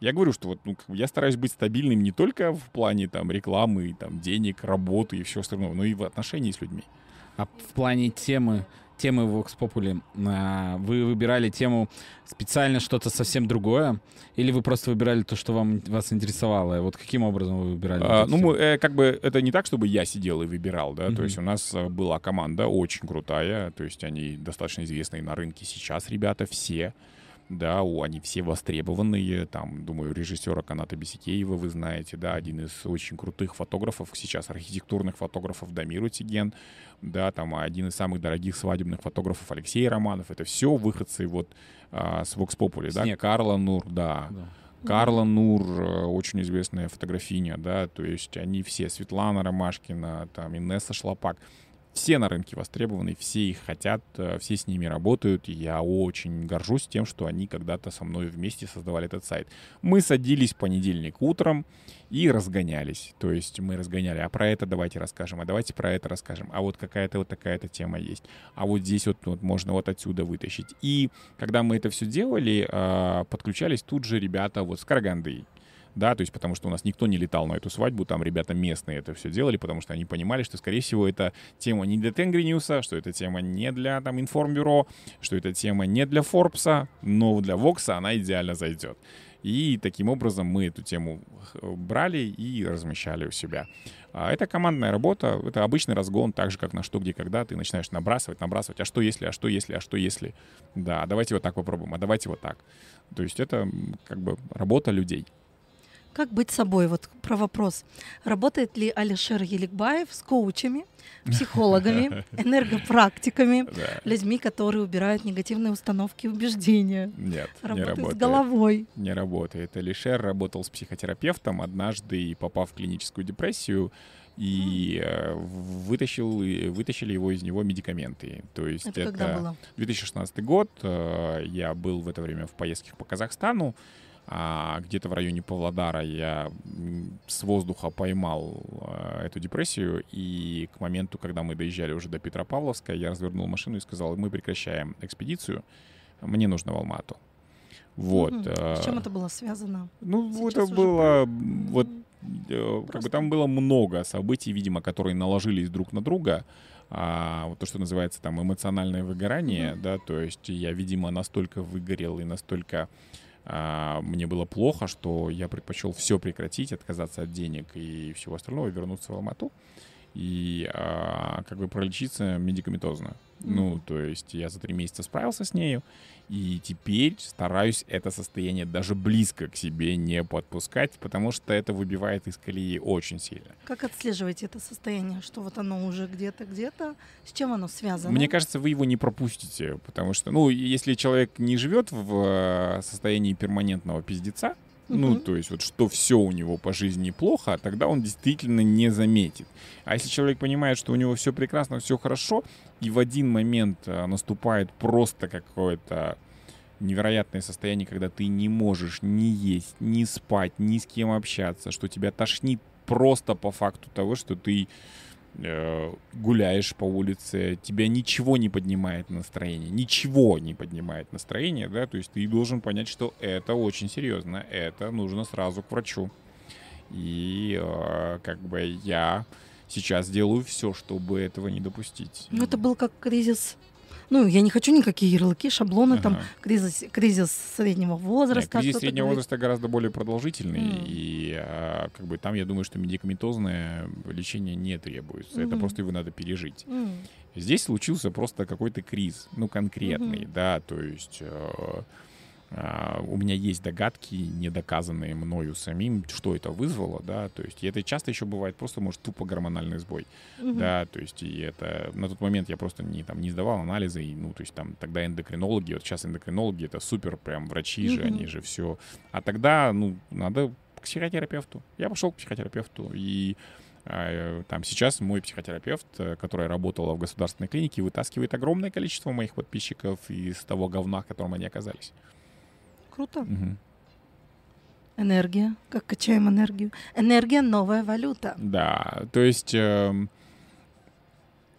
Я говорю, что вот ну, я стараюсь быть стабильным не только в плане там рекламы, там денег, работы и всего остального, но и в отношении с людьми. А в плане темы темы Vox Populi, а, вы выбирали тему специально что-то совсем другое? Или вы просто выбирали то, что вам, вас интересовало? Вот каким образом вы выбирали? А, ну, мы, э, как бы это не так, чтобы я сидел и выбирал, да, mm-hmm. то есть у нас э, была команда очень крутая, то есть они достаточно известные на рынке сейчас, ребята, все да, они все востребованные, там, думаю, режиссера Каната Бесикеева вы знаете, да, один из очень крутых фотографов, сейчас архитектурных фотографов Дамир Утиген, да, там, один из самых дорогих свадебных фотографов Алексей Романов, это все выходцы вот а, с Vox Populi, да, Карла Нур, да. да. Карла Нур, э, очень известная фотографиня, да, то есть они все, Светлана Ромашкина, там, Инесса Шлопак, все на рынке востребованы, все их хотят, э, все с ними работают, я очень горжусь тем, что они когда-то со мной вместе создавали этот сайт. Мы садились в понедельник утром и разгонялись, то есть мы разгоняли, а про это давайте расскажем, а давайте про это расскажем, а вот какая-то вот такая-то тема есть, а вот здесь вот, вот можно вот отсюда вытащить. И когда мы это все делали, а, подключались тут же ребята вот с Караганды, да, то есть потому что у нас никто не летал на эту свадьбу, там ребята местные это все делали, потому что они понимали, что, скорее всего, это тема не для Тенгри Ньюса, что это тема не для там информбюро, что это тема не для Форбса, но для Вокса она идеально зайдет. И таким образом мы эту тему э, брали и размещали у себя. А это командная работа, это обычный разгон, так же, как на что, где, когда. Ты начинаешь набрасывать, набрасывать. А что если, а что если, а что если? Да, давайте вот так попробуем, а давайте вот так. То есть это как бы работа людей. Как быть собой? Вот про вопрос. Работает ли Алишер Еликбаев с коучами, психологами, энергопрактиками, людьми, которые убирают негативные установки и убеждения? Нет, работает не работает. с головой. Не работает. Алишер работал с психотерапевтом однажды и попав в клиническую депрессию, и э, вытащил, вытащили его из него медикаменты. То есть это, это 2016 год. Э, я был в это время в поездках по Казахстану а где-то в районе Павлодара я с воздуха поймал а, эту депрессию, и к моменту, когда мы доезжали уже до Петропавловска, я развернул машину и сказал, мы прекращаем экспедицию, мне нужно в Алмату. Вот. Угу. С чем это было связано? Ну, Сейчас это было вот Просто... как бы там было много событий, видимо, которые наложились друг на друга. А, вот то, что называется там эмоциональное выгорание, mm да, то есть я, видимо, настолько выгорел и настолько мне было плохо, что я предпочел все прекратить, отказаться от денег и всего остального, вернуться в Алмату и а, как бы пролечиться медикаментозно. Mm-hmm. Ну, то есть я за три месяца справился с нею, и теперь стараюсь это состояние даже близко к себе не подпускать, потому что это выбивает из колеи очень сильно. Как отслеживаете это состояние, что вот оно уже где-то, где-то? С чем оно связано? Мне кажется, вы его не пропустите, потому что, ну, если человек не живет в э, состоянии перманентного пиздеца, ну, то есть вот что все у него по жизни плохо, тогда он действительно не заметит. А если человек понимает, что у него все прекрасно, все хорошо, и в один момент э, наступает просто какое-то невероятное состояние, когда ты не можешь ни есть, ни спать, ни с кем общаться, что тебя тошнит просто по факту того, что ты гуляешь по улице, тебя ничего не поднимает настроение, ничего не поднимает настроение, да, то есть ты должен понять, что это очень серьезно, это нужно сразу к врачу. И э, как бы я сейчас делаю все, чтобы этого не допустить. Ну, это был как кризис ну, я не хочу никакие ярлыки, шаблоны, ага. там, кризис, кризис среднего возраста. Нет, кризис среднего говорит. возраста гораздо более продолжительный, mm. и а, как бы там, я думаю, что медикаментозное лечение не требуется, mm-hmm. это просто его надо пережить. Mm. Здесь случился просто какой-то криз, ну, конкретный, mm-hmm. да, то есть... Э, Uh, у меня есть догадки, недоказанные мною самим, что это вызвало, да, то есть и это часто еще бывает просто, может, тупо гормональный сбой, угу. да, то есть и это, на тот момент я просто не, там, не сдавал анализы, и, ну, то есть там тогда эндокринологи, вот сейчас эндокринологи, это супер прям врачи угу. же, они же все, а тогда, ну, надо к психотерапевту, я пошел к психотерапевту, и а, там сейчас мой психотерапевт, э, которая работала в государственной клинике, вытаскивает огромное количество моих подписчиков из того говна, в котором они оказались. Круто. Угу. Энергия, как качаем энергию. Энергия — новая валюта. Да, то есть... Э,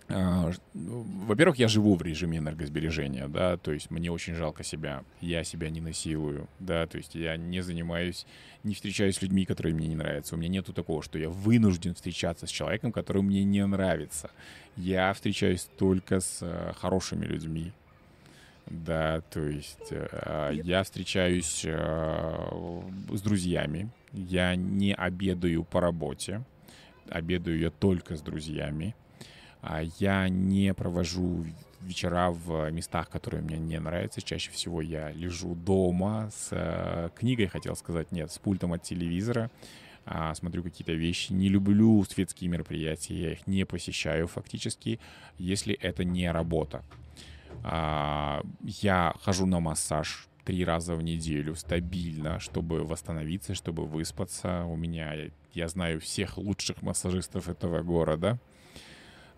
во-первых, я живу в режиме энергосбережения, да, то есть мне очень жалко себя, я себя не насилую, да, то есть я не занимаюсь, не встречаюсь с людьми, которые мне не нравятся. У меня нету такого, что я вынужден встречаться с человеком, который мне не нравится. Я встречаюсь только с э, хорошими людьми, да, то есть э, я встречаюсь э, с друзьями, я не обедаю по работе, обедаю я только с друзьями, а я не провожу вечера в местах, которые мне не нравятся. Чаще всего я лежу дома с э, книгой, хотел сказать, нет, с пультом от телевизора, а, смотрю какие-то вещи. Не люблю светские мероприятия, я их не посещаю фактически, если это не работа. А, я хожу на массаж три раза в неделю стабильно, чтобы восстановиться, чтобы выспаться. У меня, я знаю всех лучших массажистов этого города.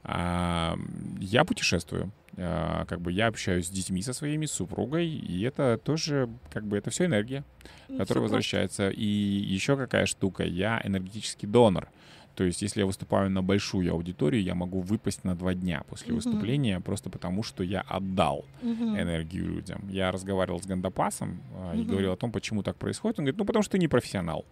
А, я путешествую. А, как бы я общаюсь с детьми со своими, с супругой, и это тоже, как бы, это все энергия, ну, которая возвращается. И еще какая штука, я энергетический донор. То есть, если я выступаю на большую аудиторию, я могу выпасть на два дня после uh-huh. выступления, просто потому что я отдал uh-huh. энергию людям. Я разговаривал с Гандапасом uh-huh. и говорил о том, почему так происходит. Он говорит, ну, потому что ты не профессионал.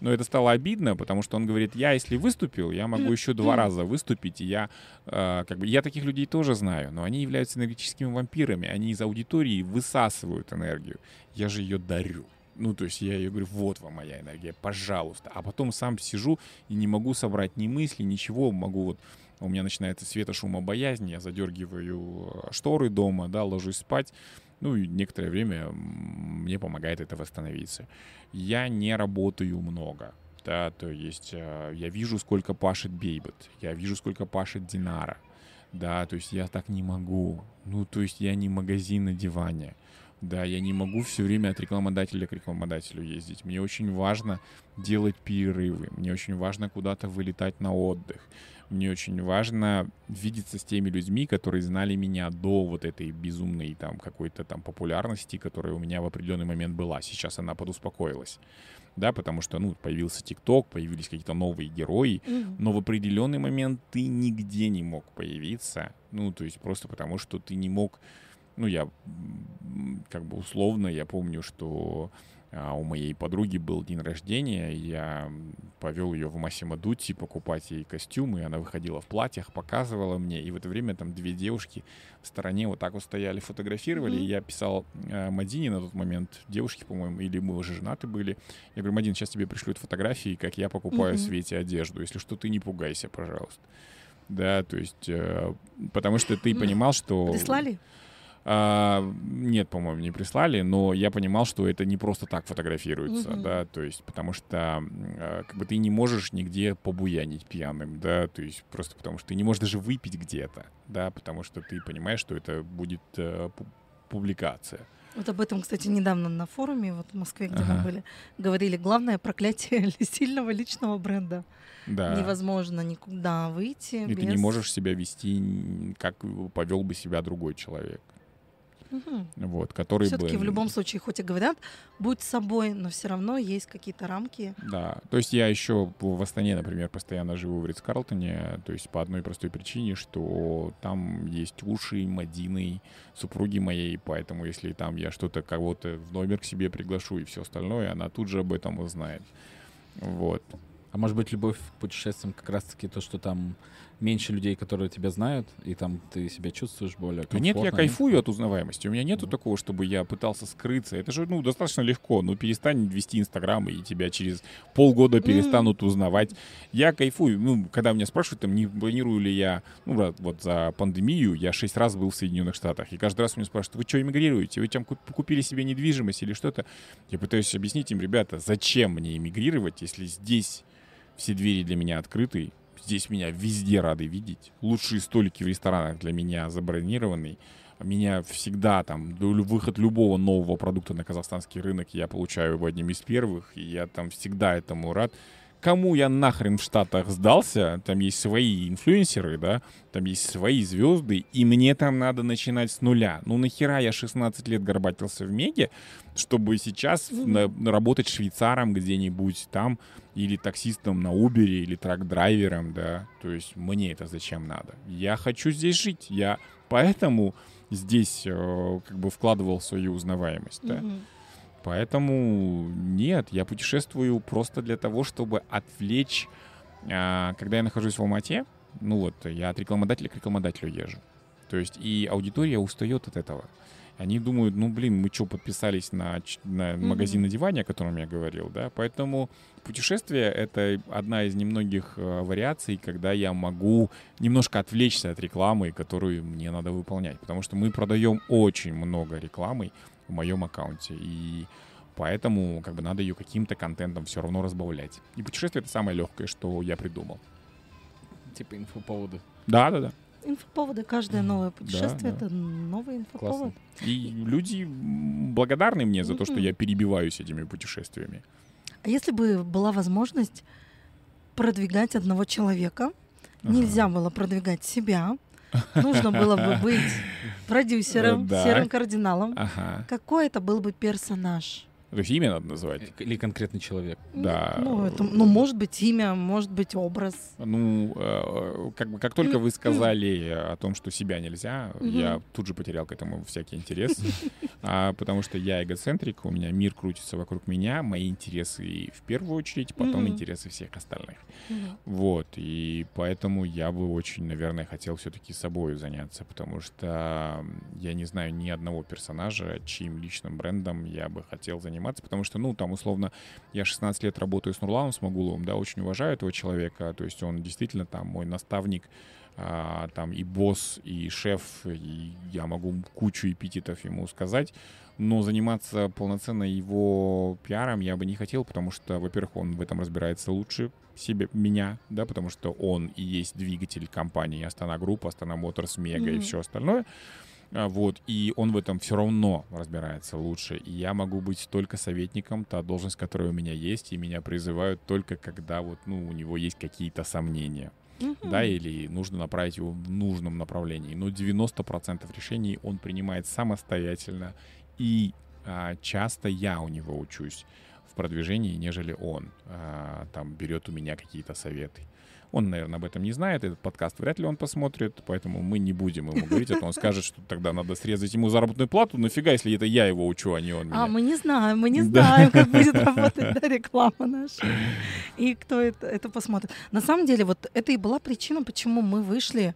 Но это стало обидно, потому что он говорит, я если выступил, я могу еще два раза выступить, и я э, как бы я таких людей тоже знаю, но они являются энергетическими вампирами, они из аудитории высасывают энергию, я же ее дарю. Ну, то есть я ее говорю, вот вам моя энергия, пожалуйста. А потом сам сижу и не могу собрать ни мысли, ничего. Могу вот у меня начинается светошумобоязнь, я задергиваю э, шторы дома, да, ложусь спать. Ну и некоторое время мне помогает это восстановиться. Я не работаю много. Да, то есть э, я вижу, сколько пашет Бейбет, я вижу, сколько пашет Динара, да, то есть я так не могу, ну, то есть я не магазин на диване, да, я не могу все время от рекламодателя к рекламодателю ездить. Мне очень важно делать перерывы, мне очень важно куда-то вылетать на отдых. Мне очень важно видеться с теми людьми, которые знали меня до вот этой безумной там какой-то там популярности, которая у меня в определенный момент была. Сейчас она подуспокоилась. Да, потому что, ну, появился ТикТок, появились какие-то новые герои, mm-hmm. но в определенный момент ты нигде не мог появиться. Ну, то есть просто потому, что ты не мог ну, я как бы условно, я помню, что а у моей подруги был день рождения, я повел ее в Массимо Дутти покупать ей костюмы, она выходила в платьях, показывала мне, и в это время там две девушки в стороне вот так вот стояли, фотографировали, mm-hmm. и я писал э, Мадине на тот момент, девушки, по-моему, или мы уже женаты были, я говорю, Мадин, сейчас тебе пришлют фотографии, как я покупаю mm-hmm. Свете одежду, если что, ты не пугайся, пожалуйста. Да, то есть, э, потому что ты понимал, что... Прислали? А, нет, по-моему, не прислали, но я понимал, что это не просто так фотографируется, mm-hmm. да, то есть потому что а, как бы ты не можешь нигде побуянить пьяным, да, то есть просто потому что ты не можешь даже выпить где-то, да, потому что ты понимаешь, что это будет а, публикация. Вот об этом, кстати, недавно на форуме вот в Москве, где ага. мы были, говорили, главное проклятие сильного личного бренда. Да. Невозможно никуда выйти. И без... ты не можешь себя вести, как повел бы себя другой человек. Угу. Вот, который Все-таки бы... в любом случае, хоть и говорят, будь собой, но все равно есть какие-то рамки. Да, то есть я еще в Астане, например, постоянно живу в Ридс-Карлтоне, то есть по одной простой причине, что там есть уши Мадины, супруги моей, поэтому если там я что-то кого-то в номер к себе приглашу и все остальное, она тут же об этом узнает. Вот. А может быть, любовь к путешествиям как раз-таки то, что там меньше людей, которые тебя знают, и там ты себя чувствуешь более комфортно. Нет, я кайфую от узнаваемости. У меня нету mm-hmm. такого, чтобы я пытался скрыться. Это же, ну, достаточно легко. Ну, перестань вести Инстаграм, и тебя через полгода перестанут mm-hmm. узнавать. Я кайфую. Ну, когда меня спрашивают, там, не планирую ли я, ну, вот за пандемию я шесть раз был в Соединенных Штатах. И каждый раз меня спрашивают, вы что, эмигрируете? Вы там купили себе недвижимость или что-то? Я пытаюсь объяснить им, ребята, зачем мне эмигрировать, если здесь все двери для меня открыты. Здесь меня везде рады видеть. Лучшие столики в ресторанах для меня забронированы. Меня всегда там, выход любого нового продукта на казахстанский рынок, я получаю его одним из первых, и я там всегда этому рад. Кому я нахрен в Штатах сдался, там есть свои инфлюенсеры, да, там есть свои звезды, и мне там надо начинать с нуля. Ну нахера я 16 лет горбатился в Меге, чтобы сейчас mm-hmm. на, работать швейцаром где-нибудь там, или таксистом на Убере, или трак-драйвером, да, то есть мне это зачем надо? Я хочу здесь жить, я поэтому здесь э, как бы вкладывал свою узнаваемость, mm-hmm. да. Поэтому нет, я путешествую просто для того, чтобы отвлечь, а, когда я нахожусь в Алмате, ну вот, я от рекламодателя к рекламодателю езжу. То есть и аудитория устает от этого. Они думают, ну, блин, мы что, подписались на, на mm-hmm. магазин на диване, о котором я говорил, да? Поэтому путешествие — это одна из немногих э, вариаций, когда я могу немножко отвлечься от рекламы, которую мне надо выполнять. Потому что мы продаем очень много рекламы, в моем аккаунте. И поэтому как бы надо ее каким-то контентом все равно разбавлять. И путешествие — это самое легкое, что я придумал. Типа инфоповоды. Да, да, да. Инфоповоды. Каждое новое путешествие да, да. это новый инфоповод. Классно. И люди благодарны мне за то, что я перебиваюсь этими путешествиями. А если бы была возможность продвигать одного человека, ага. нельзя было продвигать себя, нужно было бы быть продюсером, серым кардиналом, какой это был бы персонаж? То есть имя надо называть? Или конкретный человек? Да. Ну, это, ну, может быть имя, может быть образ. Ну, э, как, бы, как только вы сказали о том, что себя нельзя, я тут же потерял к этому всякий интерес. А, потому что я эгоцентрик, у меня мир крутится вокруг меня, мои интересы в первую очередь, потом интересы всех остальных. Вот, и поэтому я бы очень, наверное, хотел все-таки собой заняться, потому что я не знаю ни одного персонажа, чьим личным брендом я бы хотел заняться заниматься, потому что, ну, там, условно, я 16 лет работаю с Нурланом Смагуловым, да, очень уважаю этого человека, то есть он действительно там мой наставник, а, там и босс, и шеф, и я могу кучу эпитетов ему сказать, но заниматься полноценно его пиаром я бы не хотел, потому что, во-первых, он в этом разбирается лучше себе меня, да, потому что он и есть двигатель компании Astana Group, Astana Motors, Мега mm-hmm. и все остальное. А, вот, и он в этом все равно разбирается лучше. И я могу быть только советником, та должность, которая у меня есть, и меня призывают только когда вот, ну, у него есть какие-то сомнения. Mm-hmm. Да, или нужно направить его в нужном направлении. Но 90% решений он принимает самостоятельно, и а, часто я у него учусь в продвижении, нежели он а, там берет у меня какие-то советы. Он, наверное, об этом не знает, этот подкаст вряд ли он посмотрит, поэтому мы не будем ему говорить это. Он скажет, что тогда надо срезать ему заработную плату. Нафига, если это я его учу, а не он меня. А, мы не знаем, мы не знаем, как будет работать реклама наша. И кто это, это посмотрит. На самом деле, вот это и была причина, почему мы вышли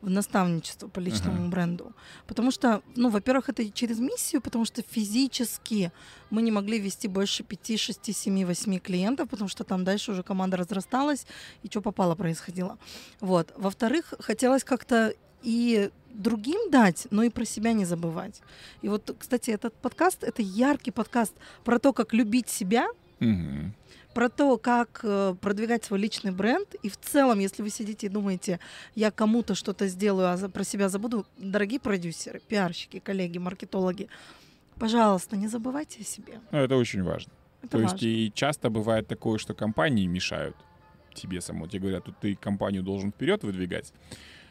в наставничество по личному uh-huh. бренду. Потому что, ну, во-первых, это через миссию, потому что физически мы не могли вести больше 5, 6, 7, 8 клиентов, потому что там дальше уже команда разрасталась, и что попало происходило. Вот. Во-вторых, хотелось как-то и другим дать, но и про себя не забывать. И вот, кстати, этот подкаст — это яркий подкаст про то, как любить себя, uh-huh про то, как э, продвигать свой личный бренд. И в целом, если вы сидите и думаете, я кому-то что-то сделаю, а про себя забуду, дорогие продюсеры, пиарщики, коллеги, маркетологи, пожалуйста, не забывайте о себе. Ну, это очень важно. Это то важно. есть и часто бывает такое, что компании мешают тебе самому. Тебе говорят, тут ты компанию должен вперед выдвигать.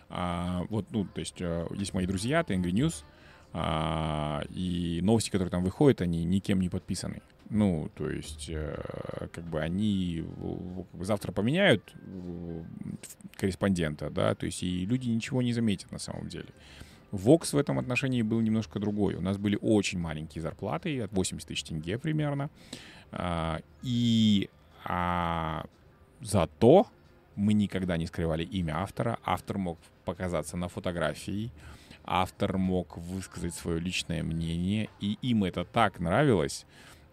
А, вот, ну, то есть э, есть мои друзья, Тенгри News, а, и новости, которые там выходят, они никем не подписаны. Ну, то есть, э, как бы они завтра поменяют корреспондента, да, то есть и люди ничего не заметят на самом деле. Вокс в этом отношении был немножко другой. У нас были очень маленькие зарплаты, от 80 тысяч тенге примерно. А, и а, зато мы никогда не скрывали имя автора. Автор мог показаться на фотографии, автор мог высказать свое личное мнение, и им это так нравилось,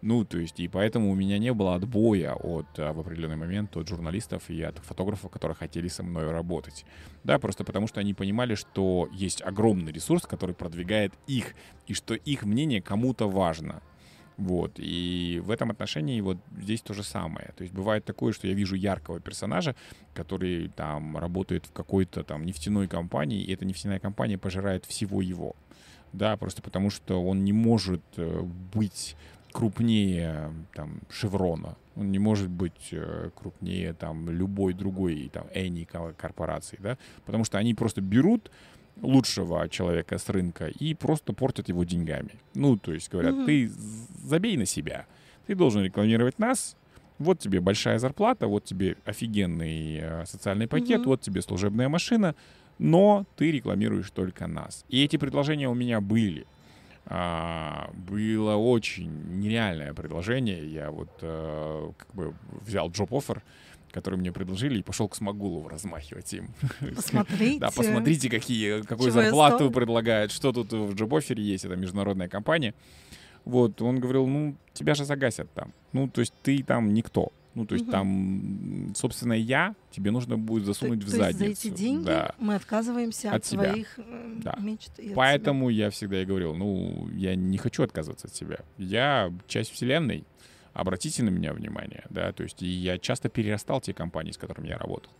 ну, то есть, и поэтому у меня не было отбоя от, а, в определенный момент от журналистов и от фотографов, которые хотели со мной работать. Да, просто потому что они понимали, что есть огромный ресурс, который продвигает их, и что их мнение кому-то важно. Вот, и в этом отношении вот здесь то же самое. То есть бывает такое, что я вижу яркого персонажа, который там работает в какой-то там нефтяной компании, и эта нефтяная компания пожирает всего его. Да, просто потому что он не может э, быть крупнее там Шеврона, он не может быть э, крупнее там любой другой там any корпорации, да, потому что они просто берут лучшего человека с рынка и просто портят его деньгами. Ну, то есть говорят, mm-hmm. ты забей на себя, ты должен рекламировать нас, вот тебе большая зарплата, вот тебе офигенный э, социальный пакет, mm-hmm. вот тебе служебная машина, но ты рекламируешь только нас. И эти предложения у меня были. А, было очень нереальное предложение. Я вот а, как бы взял джоб-оффер, который мне предложили, и пошел к Смогулову размахивать им. Посмотрите. да, посмотрите, какие, какую зарплату предлагают, что тут в джоб-оффере есть, это международная компания. Вот, он говорил, ну, тебя же загасят там. Ну, то есть ты там никто. Ну, то есть угу. там, собственно, я, тебе нужно будет засунуть то, в задницу. То есть за эти деньги да. мы отказываемся от, от себя. своих э, да. мечт. И Поэтому себя. я всегда и говорил, ну, я не хочу отказываться от себя. Я часть вселенной, обратите на меня внимание, да, то есть и я часто перерастал те компании, с которыми я работал.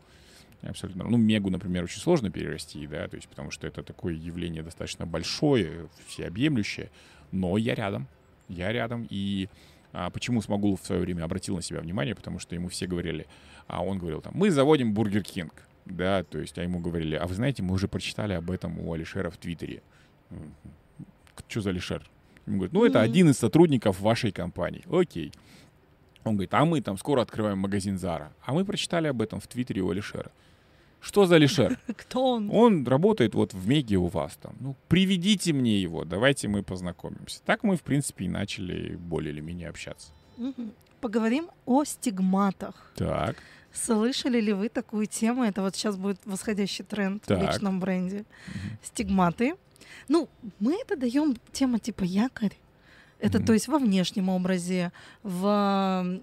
Абсолютно. Ну, Мегу, например, очень сложно перерасти, да, то есть потому что это такое явление достаточно большое, всеобъемлющее, но я рядом, я рядом, и а почему Смагулов в свое время обратил на себя внимание? Потому что ему все говорили, а он говорил там, мы заводим Burger King. Да, то есть, а ему говорили, а вы знаете, мы уже прочитали об этом у Алишера в Твиттере. Что за Алишер? Ему говорят, ну, это один из сотрудников вашей компании. Окей. Он говорит, а мы там скоро открываем магазин Зара. А мы прочитали об этом в Твиттере у Алишера. Что за Алишер? Кто он? Он работает вот в Меге у вас там. Ну, приведите мне его, давайте мы познакомимся. Так мы, в принципе, и начали более или менее общаться. Поговорим о стигматах. Так. Слышали ли вы такую тему? Это вот сейчас будет восходящий тренд так. в личном бренде. Угу. Стигматы. Ну, мы это даем тема типа якорь. Это, mm-hmm. то есть, во внешнем образе, в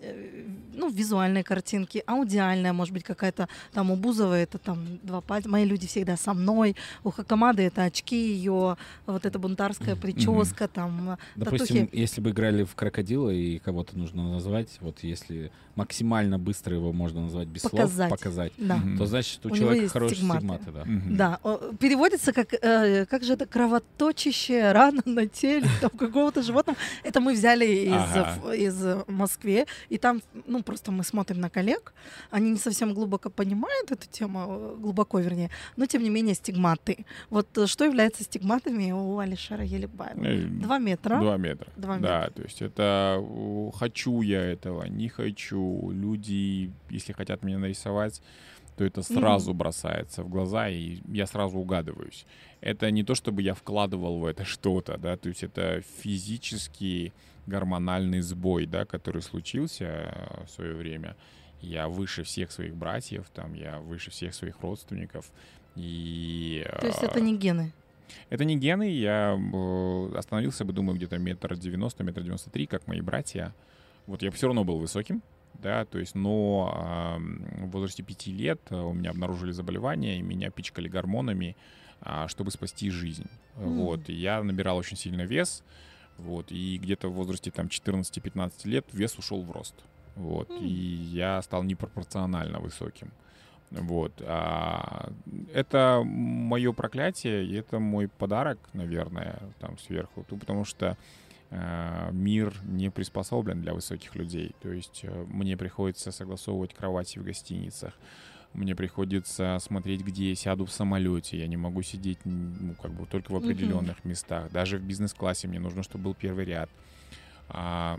э, ну, визуальной картинке, аудиальная, может быть, какая-то там у Бузова это там два пальца. Мои люди всегда со мной. У Хакамады это очки ее, вот эта бунтарская прическа, mm-hmm. там. Допустим, татухи. если бы играли в крокодила и кого-то нужно назвать, вот если максимально быстро его можно назвать без показать. слов, показать, да. mm-hmm. то значит, у, у человека хорошие стигматы. стигматы да. Mm-hmm. Да, переводится как, э, как же это, кровоточащая рана на теле там, какого-то животного. Это мы взяли из, ага. из Москвы, и там, ну, просто мы смотрим на коллег, они не совсем глубоко понимают эту тему, глубоко, вернее, но, тем не менее, стигматы. Вот э, что является стигматами у Алишера Елебаева? Э, два метра. Два метра. Два метра. Да, то есть это хочу я этого, не хочу. Люди, если хотят меня нарисовать, то это сразу mm-hmm. бросается в глаза, и я сразу угадываюсь. Это не то, чтобы я вкладывал в это что-то, да, то есть это физический гормональный сбой, да, который случился э, в свое время. Я выше всех своих братьев, там, я выше всех своих родственников, и... То есть это не гены? Это не гены, я э, остановился бы, думаю, где-то метр девяносто, метр девяносто три, как мои братья. Вот я все равно был высоким, да, то есть, но э, в возрасте пяти лет э, у меня обнаружили заболевание, и меня пичкали гормонами, э, чтобы спасти жизнь. Mm. Вот, и я набирал очень сильно вес, вот, и где-то в возрасте там 14-15 лет вес ушел в рост, вот, mm. и я стал непропорционально высоким. Вот. А, это мое проклятие, и это мой подарок, наверное, там сверху. Потому что мир не приспособлен для высоких людей. То есть э, мне приходится согласовывать кровати в гостиницах, мне приходится смотреть, где я сяду в самолете. Я не могу сидеть ну, как бы только в определенных mm-hmm. местах. Даже в бизнес-классе мне нужно, чтобы был первый ряд. А,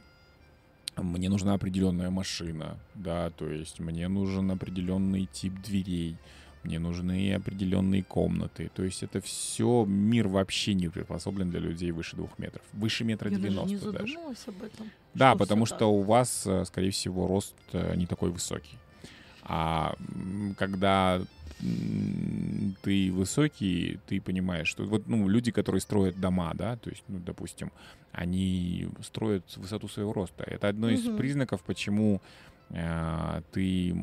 мне нужна определенная машина, да, то есть мне нужен определенный тип дверей мне нужны определенные комнаты. То есть это все, мир вообще не приспособлен для людей выше двух метров. Выше метра девяносто даже. Не даже. об этом. Да, что потому что так? у вас, э, скорее всего, рост э, не такой высокий. А когда ты высокий, ты понимаешь, что вот ну, люди, которые строят дома, да, то есть, ну, допустим, они строят высоту своего роста. Это одно из угу. признаков, почему ты,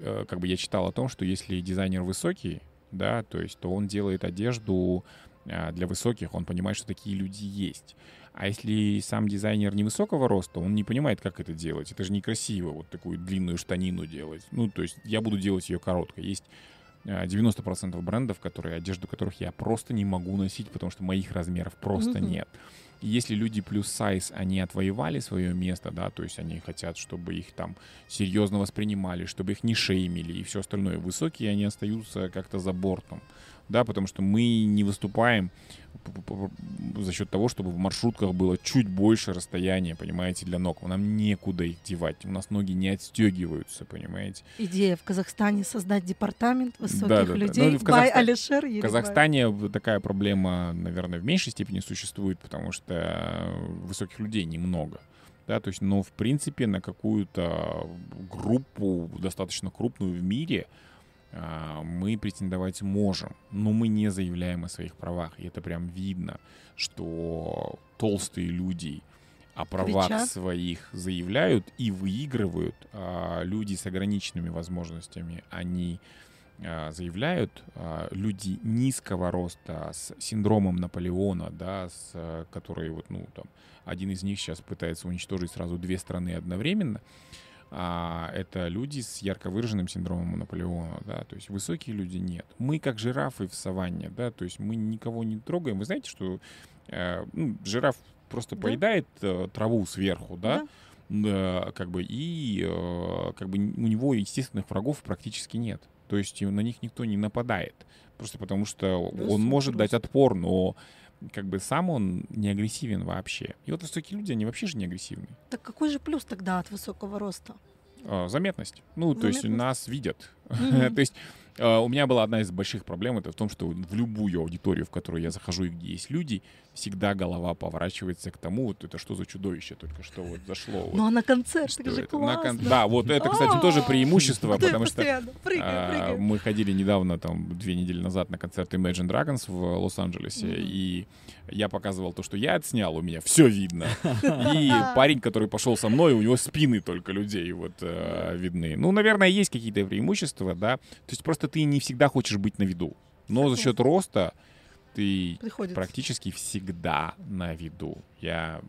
э, как бы я читал о том, что если дизайнер высокий, да, то есть, то он делает одежду э, для высоких, он понимает, что такие люди есть. А если сам дизайнер невысокого роста, он не понимает, как это делать. Это же некрасиво, вот такую длинную штанину делать. Ну, то есть я буду делать ее короткой. Есть 90% брендов, которые, одежду которых я просто не могу носить, потому что моих размеров просто mm-hmm. нет. Если люди плюс сайз, они отвоевали свое место, да, то есть они хотят, чтобы их там серьезно воспринимали, чтобы их не шеймили и все остальное. Высокие они остаются как-то за бортом, да, потому что мы не выступаем за счет того, чтобы в маршрутках было чуть больше расстояния, понимаете, для ног. Нам некуда их девать, у нас ноги не отстегиваются, понимаете. Идея в Казахстане создать департамент высоких да, да, людей. Да. Ну, в, Казахстан... Алишер в Казахстане такая проблема, наверное, в меньшей степени существует, потому что высоких людей немного. Да, то есть, но в принципе на какую-то группу достаточно крупную в мире мы претендовать можем, но мы не заявляем о своих правах. И это прям видно, что толстые люди о правах Кричат. своих заявляют и выигрывают. А люди с ограниченными возможностями, они а, заявляют, а, люди низкого роста с синдромом Наполеона, да, с, которые вот, ну, там, один из них сейчас пытается уничтожить сразу две страны одновременно, а, это люди с ярко выраженным синдромом Наполеона, да, то есть высокие люди нет. Мы как жирафы в саванне, да, то есть мы никого не трогаем. Вы знаете, что э, ну, жираф просто да? поедает э, траву сверху, да, да? Э, как бы и э, как бы у него естественных врагов практически нет. То есть на них никто не нападает, просто потому что да, он может просто. дать отпор, но как бы сам он не агрессивен вообще. И вот высокие люди, они вообще же не агрессивны. Так какой же плюс тогда от высокого роста? А, заметность. Ну, Заметность. то есть нас видят. Mm-hmm. то есть у меня была одна из больших проблем, это в том, что в любую аудиторию, в которую я захожу и где есть люди, всегда голова поворачивается к тому, вот это что за чудовище только что вот зашло. Ну а на концерт, это же классно. Кон... Да, вот это, кстати, тоже преимущество, потому что а, мы ходили недавно, там, две недели назад на концерт Imagine Dragons в Лос-Анджелесе, и я показывал то, что я отснял, у меня все видно. И парень, который пошел со мной, у него спины только людей вот э, видны. Ну, наверное, есть какие-то преимущества, да. То есть просто ты не всегда хочешь быть на виду. Но за счет роста ты Приходится. практически всегда на виду. Я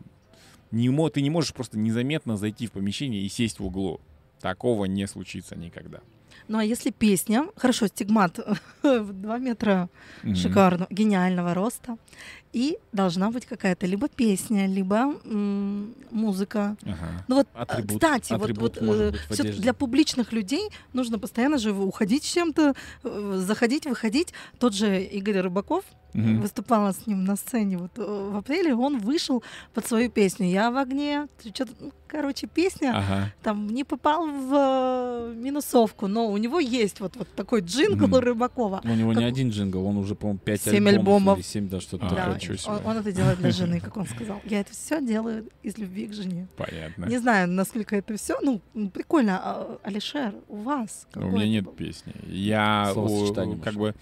не, ты не можешь просто незаметно зайти в помещение и сесть в углу. Такого не случится никогда. Ну а если песня, хорошо, стигмат 2 метра mm-hmm. шикарно, гениального роста, и должна быть какая-то либо песня, либо м- музыка. Ага. Ну вот, э, атрибут, кстати, атрибут вот, вот э, все для публичных людей нужно постоянно же уходить чем-то, э, заходить, выходить. Тот же Игорь Рыбаков, угу. выступала с ним на сцене вот в апреле, он вышел под свою песню «Я в огне». Что-то, ну, короче, песня ага. там не попал в минусовку, но у него есть вот, вот такой джингл угу. Рыбакова. У него как... не один джингл, он уже, по-моему, 5 альбомов, альбомов. или 7, да, что-то а, такое. Он, он это делает для жены, как он сказал. Я это все делаю из любви к жене. Понятно. Не знаю, насколько это все. Ну, прикольно. А, Алишер, у вас? У меня нет песни. Я у, как бы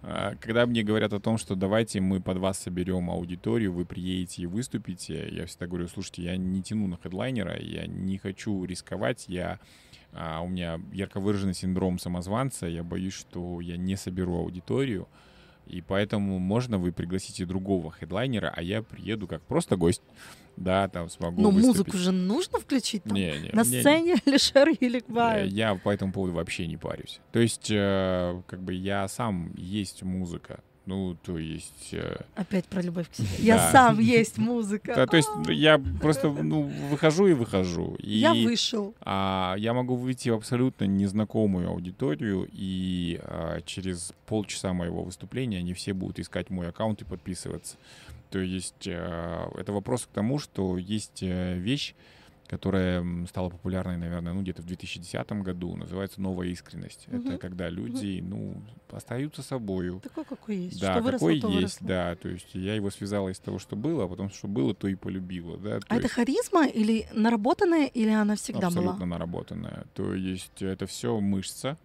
когда мне говорят о том, что давайте мы под вас соберем аудиторию, вы приедете и выступите, я всегда говорю, слушайте, я не тяну на хедлайнера, я не хочу рисковать, я а, у меня ярко выраженный синдром самозванца, я боюсь, что я не соберу аудиторию, и поэтому можно вы пригласите другого хедлайнера, а я приеду как просто гость. Да, там смогу Но выступить. музыку же нужно включить там, не, не, на сцене не, Алишер Еликбаев. Я, я по этому поводу вообще не парюсь. То есть, э, как бы я сам есть музыка. Ну, то есть... Э... Опять про любовь к себе. Я сам есть музыка. Да, то есть я просто ну, выхожу и выхожу. И, я вышел. А, я могу выйти в абсолютно незнакомую аудиторию, и а, через полчаса моего выступления они все будут искать мой аккаунт и подписываться. То есть а, это вопрос к тому, что есть э, вещь, которая стала популярной, наверное, ну, где-то в 2010 году, называется «Новая искренность». Угу. Это когда люди, ну, остаются собою. Такой, какой есть. Да, что выросло, какой есть, выросло. да. То есть я его связала из того, что было, а потом, что было, то и полюбила, да. То а есть... это харизма или наработанная, или она всегда Абсолютно была? Абсолютно наработанная. То есть это все мышца,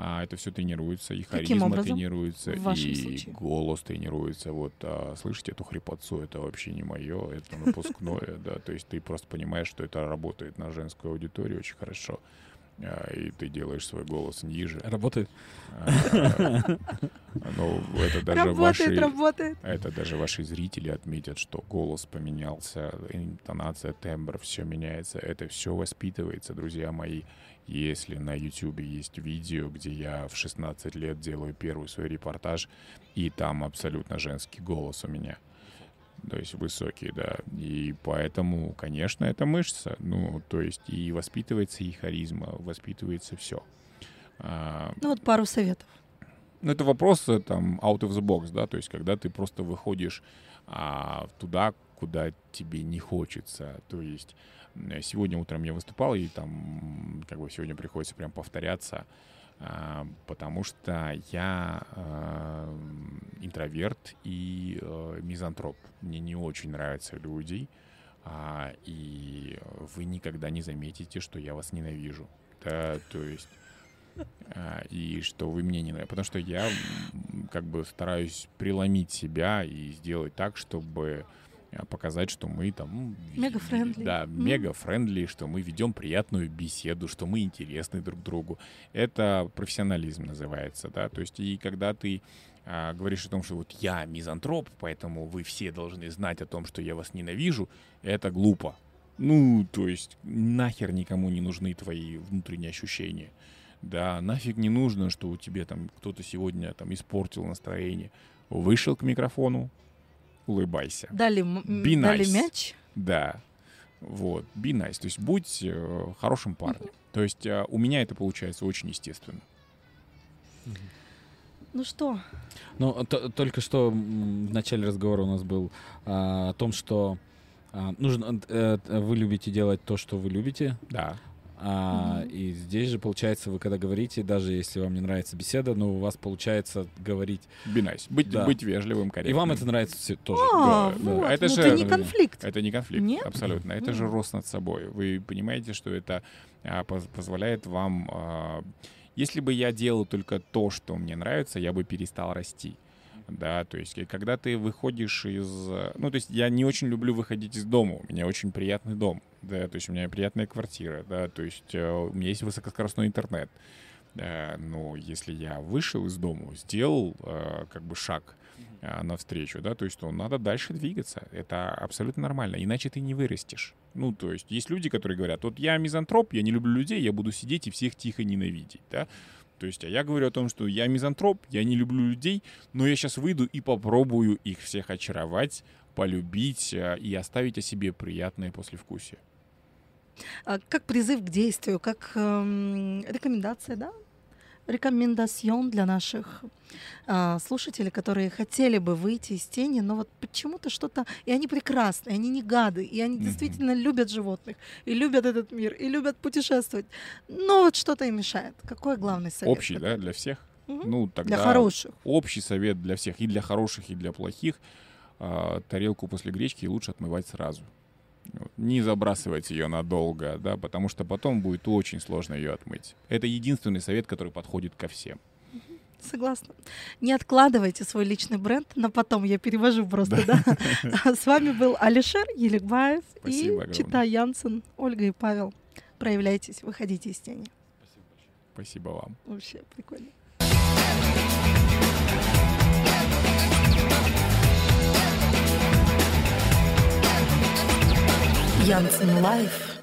а это все тренируется, и харизма образом? тренируется, и случае? голос тренируется. Вот, а, слышите эту хрипотцу, это вообще не мое, это напускное, да, то есть ты просто понимаешь, что это работает на женскую аудиторию очень хорошо. А, и ты делаешь свой голос ниже. Работает? А, ну, это даже работает, ваши... Работает, Это даже ваши зрители отметят, что голос поменялся, интонация, тембр, все меняется. Это все воспитывается, друзья мои. Если на YouTube есть видео, где я в 16 лет делаю первый свой репортаж, и там абсолютно женский голос у меня. То есть высокий, да. И поэтому, конечно, это мышца. Ну, то есть и воспитывается и харизма, воспитывается все. А, ну вот пару советов. Ну, это вопрос э, там out of the box, да, то есть когда ты просто выходишь а, туда, куда тебе не хочется. То есть сегодня утром я выступал, и там как бы сегодня приходится прям повторяться, потому что я а, интроверт и а, мизантроп. Мне не очень нравятся люди, а, и вы никогда не заметите, что я вас ненавижу. Да, то есть и что вы мне не нравитесь. Потому что я как бы стараюсь преломить себя и сделать так, чтобы показать, что мы там... Мега friendly. Да, мега friendly, что мы ведем приятную беседу, что мы интересны друг другу. Это профессионализм называется, да, то есть и когда ты а, говоришь о том, что вот я мизантроп, поэтому вы все должны знать о том, что я вас ненавижу, это глупо. Ну, то есть нахер никому не нужны твои внутренние ощущения. Да, нафиг не нужно, что у тебя там кто-то сегодня там испортил настроение. Вышел к микрофону, улыбайся. Дали, be nice. дали мяч. Да. Вот, be nice. То есть будь э, хорошим парнем. То есть э, у меня это получается очень естественно. Ну что? Ну, только что в начале разговора у нас был а, о том, что а, нужно, э, вы любите делать то, что вы любите. Да. А, mm-hmm. И здесь же, получается, вы когда говорите, даже если вам не нравится беседа, но у вас получается говорить... Be nice. Быть, да. быть вежливым, корректным. И вам это нравится все тоже. А, да, вот. да. Это, ну, же, это не конфликт. Это не конфликт, Нет? абсолютно. Это mm-hmm. же рост над собой. Вы понимаете, что это а, позволяет вам... А, если бы я делал только то, что мне нравится, я бы перестал расти да, то есть когда ты выходишь из... Ну, то есть я не очень люблю выходить из дома, у меня очень приятный дом, да, то есть у меня приятная квартира, да, то есть э, у меня есть высокоскоростной интернет, да, но если я вышел из дома, сделал э, как бы шаг э, навстречу, да, то есть то надо дальше двигаться, это абсолютно нормально, иначе ты не вырастешь. Ну, то есть есть люди, которые говорят, вот я мизантроп, я не люблю людей, я буду сидеть и всех тихо ненавидеть, да, то есть, а я говорю о том, что я мизантроп, я не люблю людей, но я сейчас выйду и попробую их всех очаровать, полюбить а, и оставить о себе приятное послевкусие. А как призыв к действию, как эм, рекомендация, да, рекомендацион для наших а, слушателей, которые хотели бы выйти из тени, но вот почему-то что-то... И они прекрасны, и они не гады, и они mm-hmm. действительно любят животных, и любят этот мир, и любят путешествовать. Но вот что-то им мешает. Какой главный совет? Общий, да, для всех? Угу. Ну, тогда для хороших. Общий совет для всех, и для хороших, и для плохих. А, тарелку после гречки лучше отмывать сразу не забрасывать ее надолго, да, потому что потом будет очень сложно ее отмыть. Это единственный совет, который подходит ко всем. Согласна. Не откладывайте свой личный бренд на потом. Я перевожу просто, да. да? С вами был Алишер Еликбаев и огромное. Чита Янсен, Ольга и Павел. Проявляйтесь, выходите из тени. Спасибо вам. Вообще прикольно. Janssen Life.